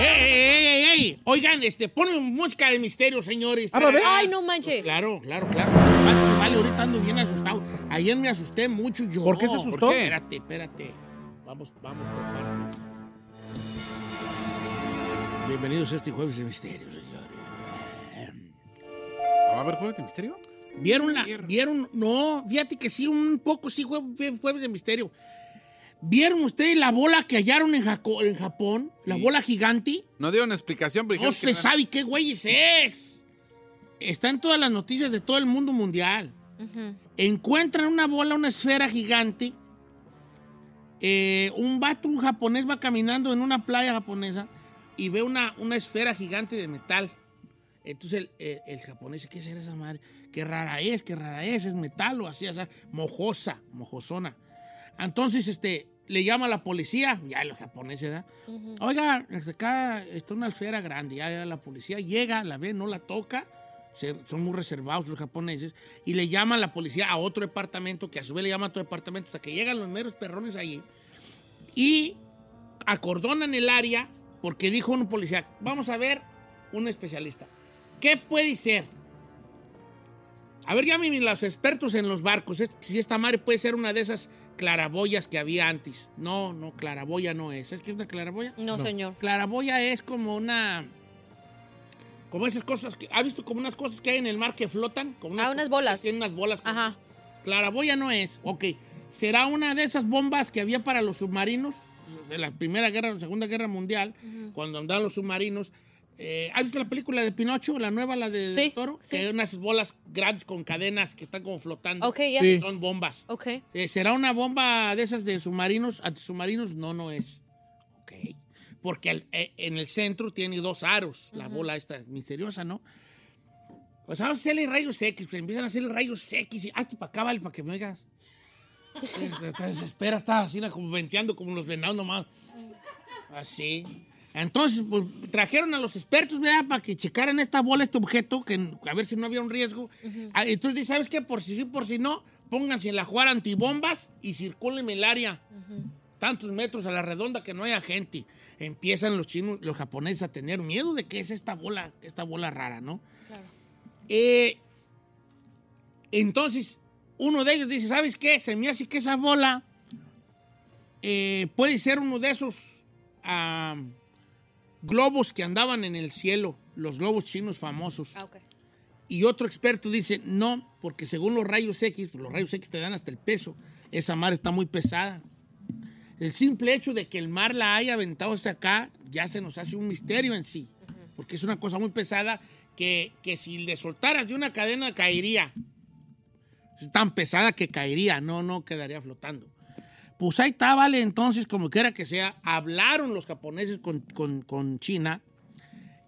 ¡Ey, ey, ey, ey! Oigan, este, ponen música de misterio, señores. Ah, a ver. Ay, no manches. Claro, claro, claro. Más que vale, ahorita ando bien asustado. Ayer me asusté mucho yo. ¿Por qué se asustó? ¿Por qué? Espérate, espérate. Vamos, vamos por partes. Bienvenidos a este jueves de misterio, señores. ¿Va a haber juegos de misterio? ¿Vieron la, vieron, no, fíjate que sí, un poco sí fue jueves de misterio. ¿Vieron ustedes la bola que hallaron en, Jaco- en Japón? La bola gigante. No dieron explicación, pero No que se sabe qué güeyes es. Está en todas las noticias de todo el mundo mundial. Encuentran una bola, una esfera gigante. Eh, un vato, un japonés, va caminando en una playa japonesa y ve una, una esfera gigante de metal. Entonces el, el- el japonés dice, ¿qué será esa madre? Qué rara es, qué rara es, es metal o así, o sea, mojosa, mojosona. Entonces, este, le llama a la policía, ya los japoneses, ¿verdad? Oiga, desde acá está una esfera grande, ya, ya la policía llega, la ve, no la toca, se- son muy reservados los japoneses, y le llama a la policía a otro departamento, que a su vez le llama a otro departamento, hasta que llegan los meros perrones allí, y acordonan el área, porque dijo un policía, vamos a ver un especialista, ¿qué puede ser? A ver, llamen los expertos en los barcos. es- Si esta madre puede ser una de esas claraboyas que había antes. No, no, claraboya no es. ¿Sabes qué es una claraboya? No, señor. Claraboya es como una. Como esas cosas que. ¿Ha visto como unas cosas que hay en el mar que flotan? Como Ah, unas bolas. que Tienen unas bolas. como- Ajá. Claraboya no es. Ok. ¿Será una de esas bombas que había para los submarinos? De la Primera Guerra, Segunda Guerra Mundial, cuando andaban los submarinos. Eh, ¿Has visto la película de Pinocho, la nueva, la de, de Sí, Toro? sí. Que hay unas bolas grandes con cadenas que están como flotando. Ok, ya. Sí. Son bombas. Ok. Eh, ¿Será una bomba de esas de submarinos, antisubmarinos? No, no es. Ok. Porque al- eh, en el centro tiene dos aros, la bola esta misteriosa, ¿no? Pues vamos a hacerle rayos X, pues empiezan a hacerle rayos X y hazte para acá, vale, para que me oigas. Te desespera, está así como venteando como los venados nomás. Así. Entonces, pues, trajeron a los expertos, ¿verdad? Para que checaran esta bola, este objeto, que, a ver si no había un riesgo. Ah, Entonces, dice, ¿sabes qué? Por si sí, por si no, pónganse en la jugar antibombas y circulen el área. Tantos metros a la redonda que no haya gente. Empiezan los chinos, los japoneses a tener miedo de qué es esta bola, esta bola rara, ¿no? Eh, entonces, uno de ellos dice, ¿sabes qué? Se me hace que esa bola eh, puede ser uno de esos ah, globos que andaban en el cielo, los globos chinos famosos. Ah. Y otro experto dice, no, porque según los rayos X, pues, los rayos X te dan hasta el peso, esa mar está muy pesada. El simple hecho de que el mar la haya aventado hasta acá ya se nos hace un misterio en sí, porque es una cosa muy pesada que, que si le soltaras de una cadena caería. Es tan pesada que caería, no, no quedaría flotando. Pues ahí está, vale, entonces, como quiera que sea, hablaron los japoneses con, con- China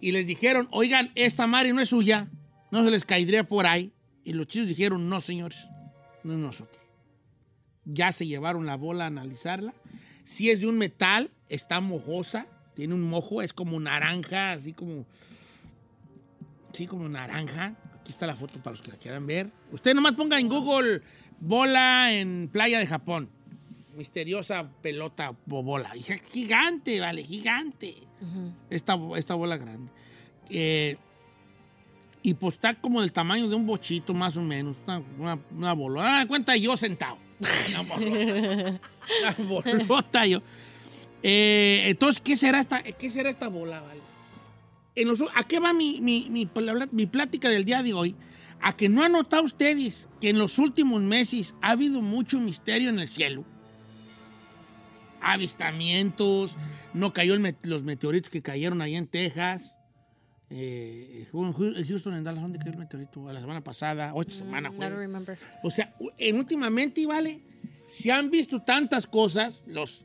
y les dijeron, oigan, esta madre no es suya, no se les caería por ahí. Y los chinos dijeron, no, señores, no es nosotros. Ya se llevaron la bola a analizarla. Si es de un metal, está mojosa, tiene un mojo, es como naranja, así como, sí, como naranja. Aquí está la foto para los que la quieran ver. Usted nomás ponga en Google bola en playa de Japón. Misteriosa pelota o bola. Gigante, vale, gigante. esta, esta bola grande. Eh, y pues está como del tamaño de un bochito, más o menos. Una, una, una bola. Ah, cuenta yo sentado. Una bolota. Una bolota yo. Eh, entonces, ¿qué será esta, qué será esta bola, vale? En los- ¿A qué va mi, mi, mi, mi plática del día de hoy? A que no han notado ustedes que en los últimos meses ha habido mucho misterio en el cielo. Avistamientos, no cayó el met- los meteoritos que cayeron ahí en Texas. Eh, en Houston, en Dallas, ¿dónde cayó el meteorito? La semana pasada, o esta semana don't remember. O sea, en últimamente, ¿vale? Se han visto tantas cosas, los,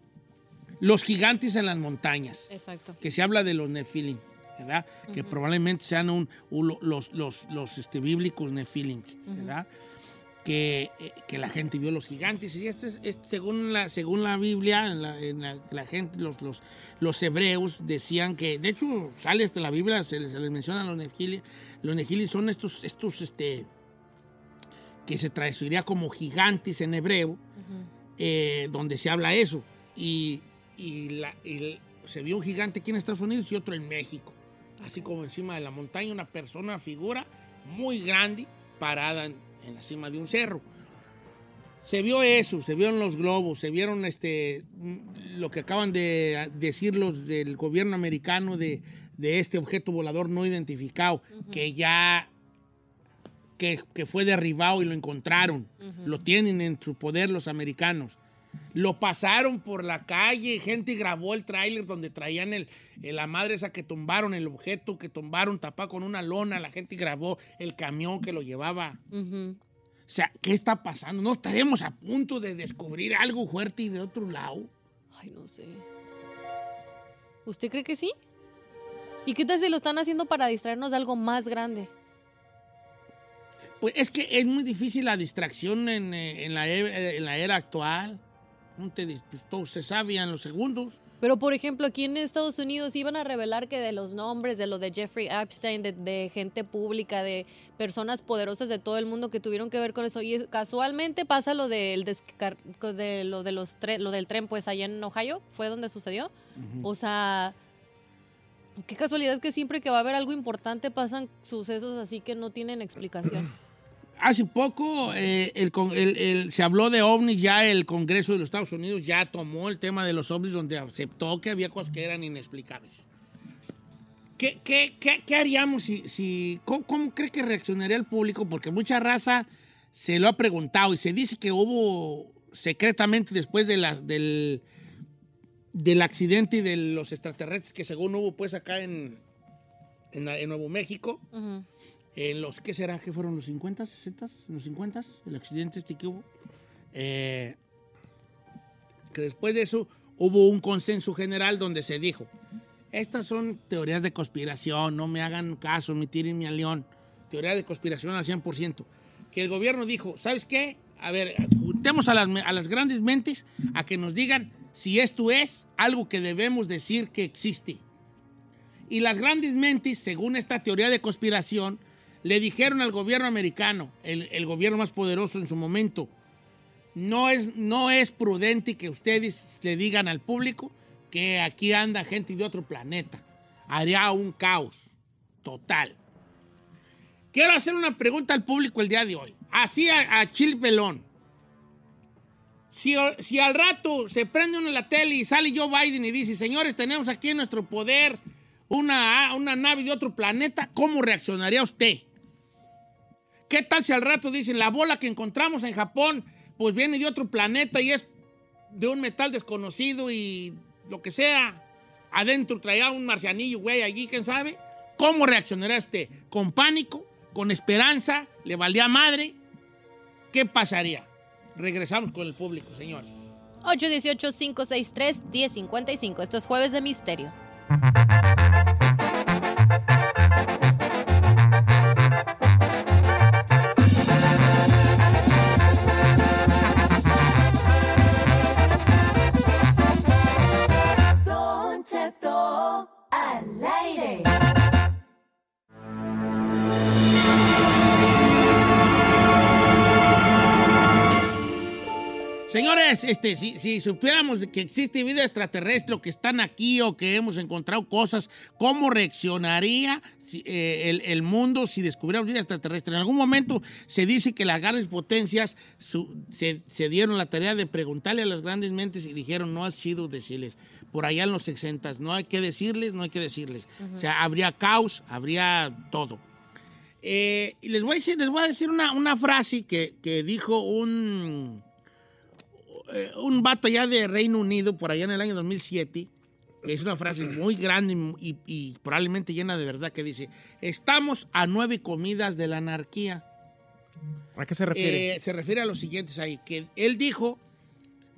los gigantes en las montañas, Exacto. que se habla de los nefilim, ¿verdad? Que probablemente sean un, un- los, los, los este, bíblicos nefilim, ¿verdad? Que, eh, que la gente vio los gigantes. Y este es, es- según, la, según la Biblia, en la, en la- la gente, los, los, los hebreos decían que, de hecho, sale hasta la Biblia, se les, se les menciona los nefilim. Los nefilim son estos, estos, este, que se traduciría como gigantes en hebreo, eh, donde se habla eso. Y, y la- y se vio un gigante aquí en Estados Unidos y otro en México. así como encima de la montaña, una persona, figura muy grande parada en, en la cima de un cerro. Se vio eso, se vieron los globos, se vieron este, mm, lo que acaban de decir los del gobierno americano de, de este objeto volador no identificado, que ya que, que fue derribado y lo encontraron. Lo tienen en su poder los americanos. Lo pasaron por la calle, gente grabó el tráiler donde traían el, el- la madre esa que tumbaron, el objeto que tumbaron tapado con una lona, la gente grabó el camión que lo llevaba. O sea, ¿qué está pasando? ¿No estaremos a punto de descubrir algo fuerte y de otro lado? Ay, no sé. ¿Usted cree que sí? ¿Y qué tal si lo están haciendo para distraernos de algo más grande? Pues es que es muy difícil la distracción en, eh, en la, e- en la era actual. No te dis- pues, todo se sabe en los segundos. Pero, por ejemplo, aquí en Estados Unidos iban a revelar que de los nombres, de lo de Jeffrey Epstein, de, de gente pública, de personas poderosas de todo el mundo que tuvieron que ver con eso. Y casualmente pasa lo del, de, lo, de los tre- lo del tren, pues allá en Ohio, fue donde sucedió. O sea, qué casualidad que siempre que va a haber algo importante pasan sucesos así que no tienen explicación. Hace poco eh, el el- el- se habló de ovnis, ya el Congreso de los Estados Unidos ya tomó el tema de los ovnis donde aceptó que había cosas que eran inexplicables. ¿Qué, qué- qué- qué haríamos si, si cómo, cómo cree que reaccionaría el público? Porque mucha raza se lo ha preguntado y se dice que hubo secretamente después de la- del, del accidente y de los extraterrestres que según hubo pues acá en, en, en Nuevo México, Ujú. En los, ¿qué será? ¿Qué fueron los 50, 60? ¿En los 50? El accidente este que hubo. Eh, que después de eso hubo un consenso general donde se dijo, estas son teorías de conspiración, no me hagan caso, me tiren mi a león. Teoría de conspiración al 100%. Que el gobierno dijo, ¿sabes qué? A ver, juntemos a las, a las grandes mentes a que nos digan si esto es algo que debemos decir que existe. Y las grandes mentes, según esta teoría de conspiración, le dijeron al gobierno americano, el, gobierno más poderoso en su momento, no es, no es prudente que ustedes le digan al público que aquí anda gente de otro planeta. Haría un caos total. Quiero hacer una pregunta al público el día de hoy. Así a, a Chil Pelón. Si, si al rato se prende uno en la tele y sale Joe Biden y dice, señores, tenemos aquí en nuestro poder una, una nave de otro planeta, ¿cómo reaccionaría usted? ¿Qué tal si al rato dicen, la bola que encontramos en Japón, pues viene de otro planeta y es de un metal desconocido y lo que sea? Adentro traía un marcianillo, güey, allí, ¿quién sabe? ¿Cómo reaccionaría usted? ¿Con pánico? ¿Con esperanza? ¿Le valía madre? ¿Qué pasaría? Regresamos con el público, señores. 818-563-1055. Esto es Jueves de Misterio. Señores, este, si, si supiéramos que existe vida extraterrestre o que están aquí o que hemos encontrado cosas, ¿cómo reaccionaría si, eh, el, el mundo si descubriéramos vida extraterrestre? En algún momento se dice que las grandes potencias su- se, se dieron la tarea de preguntarle a las grandes mentes y dijeron, no has chido decirles. Por allá en los 60, no hay que decirles, no hay que decirles. O sea, habría caos, habría todo. Eh, y les voy a decir, les voy a decir una, una frase que, que dijo un eh, un vato allá de Reino Unido, por allá en el año 2007, que es una frase muy grande y, y- y probablemente llena de verdad, que dice, estamos a nueve comidas de la anarquía. ¿A qué se refiere? Eh, se refiere a los siguientes ahí, que él dijo,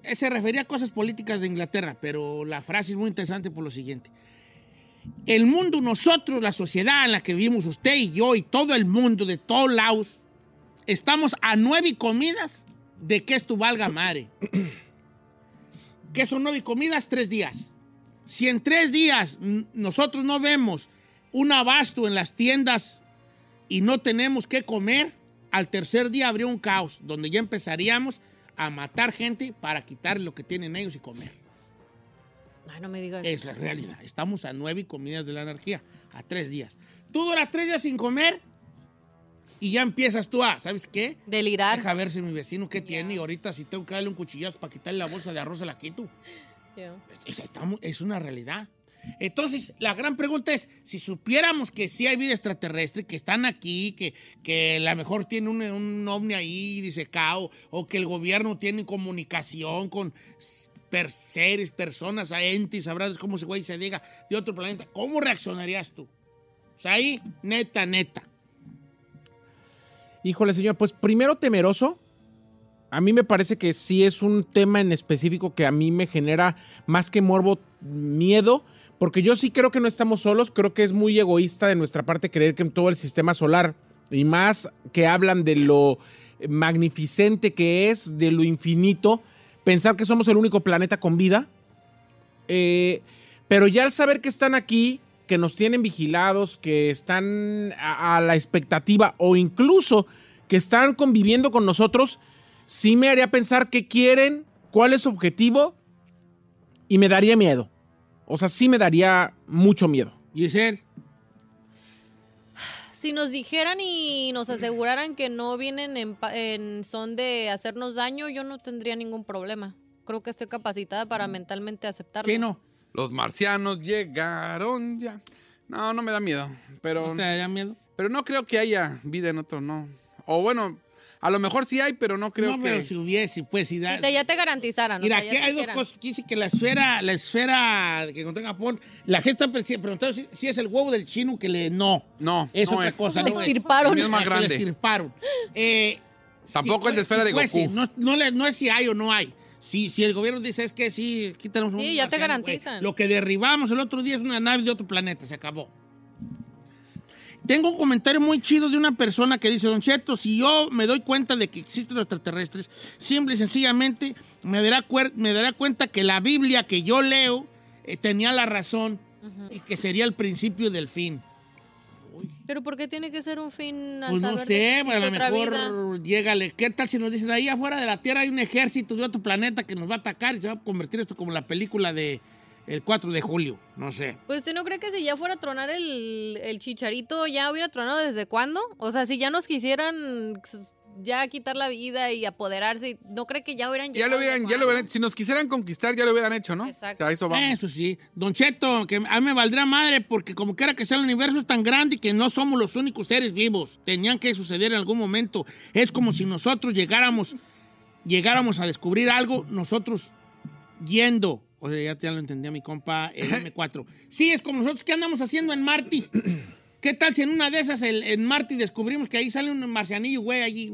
eh, se refería a cosas políticas de Inglaterra, pero la frase es muy interesante por lo siguiente. El mundo, nosotros, la sociedad en la que vivimos, usted y yo y todo el mundo de todos lados, estamos a nueve comidas de que esto valga madre. ¿Qué son nueve comidas? Tres días. Si en tres días nosotros no vemos un abasto en las tiendas y no tenemos que comer, al tercer día habría un caos donde ya empezaríamos a matar gente para quitar lo que tienen ellos y comer. Ay, no me digas. Es la realidad. Estamos a nueve comidas de la anarquía, a tres días. Tú duras tres días sin comer y ya empiezas tú a, ¿sabes qué? Delirar. Deja ver si mi vecino qué tiene y ahorita si tengo que darle un cuchillazo para quitarle la bolsa de arroz se la quito. Yeah. Es, está es una realidad. Entonces, la gran pregunta es, si supiéramos que sí hay vida extraterrestre, que están aquí, que, que a lo mejor tiene un, un ovni ahí disecado, o que el gobierno tiene comunicación con per- seres, personas, entes, sabrás cómo se güey se diga, de otro planeta, ¿cómo reaccionarías tú? O sea, ahí, neta, neta. Híjole, señor, pues primero temeroso. A mí me parece que sí es un tema en específico que a mí me genera más que morbo miedo, porque yo sí creo que no estamos solos, creo que es muy egoísta de nuestra parte creer que en todo el sistema solar, y más que hablan de lo magnificente que es, de lo infinito, pensar que somos el único planeta con vida. Eh, pero ya al saber que están aquí, que nos tienen vigilados, que están a, a la expectativa o incluso que están conviviendo con nosotros, sí me haría pensar qué quieren, cuál es su objetivo y me daría miedo. O sea, sí me daría mucho miedo. Giselle, Si nos dijeran y nos aseguraran que no vienen en, son de hacernos daño, yo no tendría ningún problema. Creo que estoy capacitada para mentalmente aceptarlo. ¿qué no? Los marcianos llegaron ya. No, no me da miedo. Pero, ¿No te daría miedo? pero no creo que haya vida en otro, no. O bueno, a lo mejor sí hay, pero no creo no, que. pero si hubiese, pues, si da- Si te- ya te garantizaran. o Mira, sea, ya aquí hay dos cosas. Aquí dice que la esfera, la esfera que encontró en Japón, la gente está pre- preguntando si, si es el huevo del chino que le. No. No, Es no otra es. cosa. Le no es. extirparon. El mío es más Que le grande. extirparon. Eh, Tampoco si es de esfera de Goku. No, no, le- no es si hay o no hay. Si, si el gobierno dice es que sí, aquí tenemos un Sí, ya te güey. garantizan. Lo que derribamos el otro día es una nave de otro planeta, se acabó. Tengo un comentario muy chido de una persona que dice, Don Cheto, si yo me doy cuenta de que existen los extraterrestres, simple y sencillamente me dará, cuer- me dará cuenta que la Biblia que yo leo eh, tenía la razón y que sería el principio del fin. Pero ¿por qué tiene que ser un fin al Pues no saber sé, pues a lo otra vida? mejor llégale. ¿Qué tal si nos dicen ahí afuera de la Tierra hay un ejército de otro planeta que nos va a atacar y se va a convertir esto como la película de el 4 de julio? No sé. Pues usted no cree que si ya fuera a tronar el, el chicharito, ya hubiera tronado desde cuándo? O sea, si ya nos quisieran ya quitar la vida y apoderarse, ¿no cree que ya hubieran Ya llegado lo hubieran, ya lo hubieran, si nos quisieran conquistar, ya lo hubieran hecho, ¿no? Exacto. O sea, eso vamos. Eso sí. Don Cheto, que a mí me valdrá madre porque como quiera que sea el universo es tan grande que no somos los únicos seres vivos. Tenían que suceder en algún momento. Es como si nosotros llegáramos, llegáramos a descubrir algo, nosotros yendo. O sea, ya, ya lo entendía mi compa, el M4. Sí, es como nosotros, ¿qué andamos haciendo en Marty? ¿Qué tal si en una de esas el- en Marty descubrimos que ahí sale un marcianillo, güey, allí?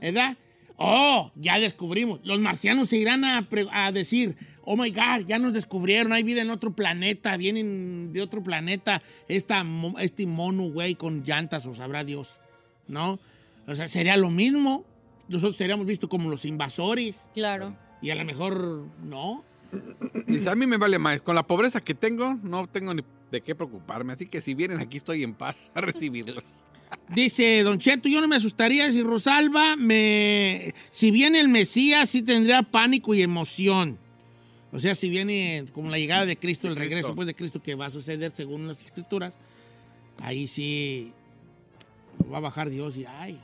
¿Verdad? Oh, ya descubrimos. Los marcianos se irán a, decir, oh my God, ya nos descubrieron, hay vida en otro planeta, vienen de otro planeta, esta, este mono, güey, con llantas, o sabrá Dios, ¿no? O sea, sería lo mismo. Nosotros seríamos vistos como los invasores. Claro. Y a lo mejor no. Dice, a mí me vale más. Con la pobreza que tengo, no tengo ni de qué preocuparme. Así que si vienen aquí, estoy en paz a recibirlos. Dice Don Cheto, yo no me asustaría si Rosalba me... Si viene el Mesías, sí tendría pánico y emoción. O sea, si viene como la llegada de Cristo, el regreso Cristo. pues, de Cristo que va a suceder según las escrituras, ahí sí va a bajar Dios y ay.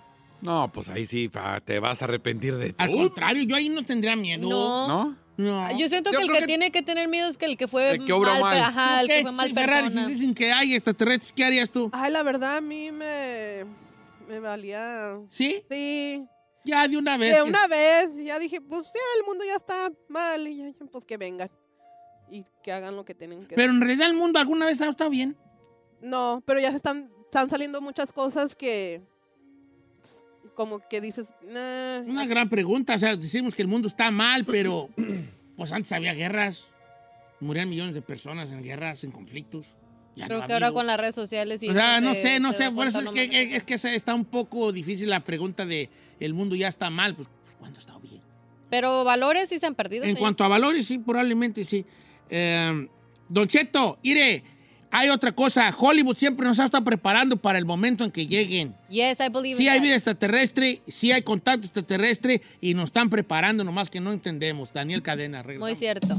No, pues ahí sí, pa, te vas a arrepentir de Al todo. contrario, yo ahí no tendría miedo. No. ¿No? No. Yo siento Yo que el creo que, que- tiene que tener miedo es que el que fue El que obró mal, mal. Ajá, el que fue mal Ferrari, persona. si dicen que hay extraterrestres, ¿qué harías tú? Ay, la verdad, a mí me, me valía... ¿Sí? Sí, Ya de una vez. de que- una vez, ya dije, pues ya el mundo ya está mal, y ya, ya, pues que vengan. Y que hagan lo que tienen que Pero en realidad el mundo alguna vez ha estado bien. No, pero ya se están, están saliendo muchas cosas que... Como que dices, nah, Una gran pregunta, o sea, decimos que el mundo está mal, pero pues antes había guerras, morían millones de personas en guerras, en conflictos. Ya Creo no ha que ahora con las redes sociales y O sea, no sé, no sé, por eso es que, es que está un poco difícil la pregunta de el mundo ya está mal, pues, pues ¿cuándo ha estado bien? Pero valores sí se han perdido. En señor. cuanto a valores, sí, probablemente sí. Eh, don Cheto, mire, hay otra cosa, Hollywood siempre nos ha estado preparando para el momento en que lleguen. Yes, I believe Sí hay that. vida extraterrestre, sí hay contacto extraterrestre y nos están preparando, nomás que no entendemos. Daniel Cadena, regresamos. Muy cierto.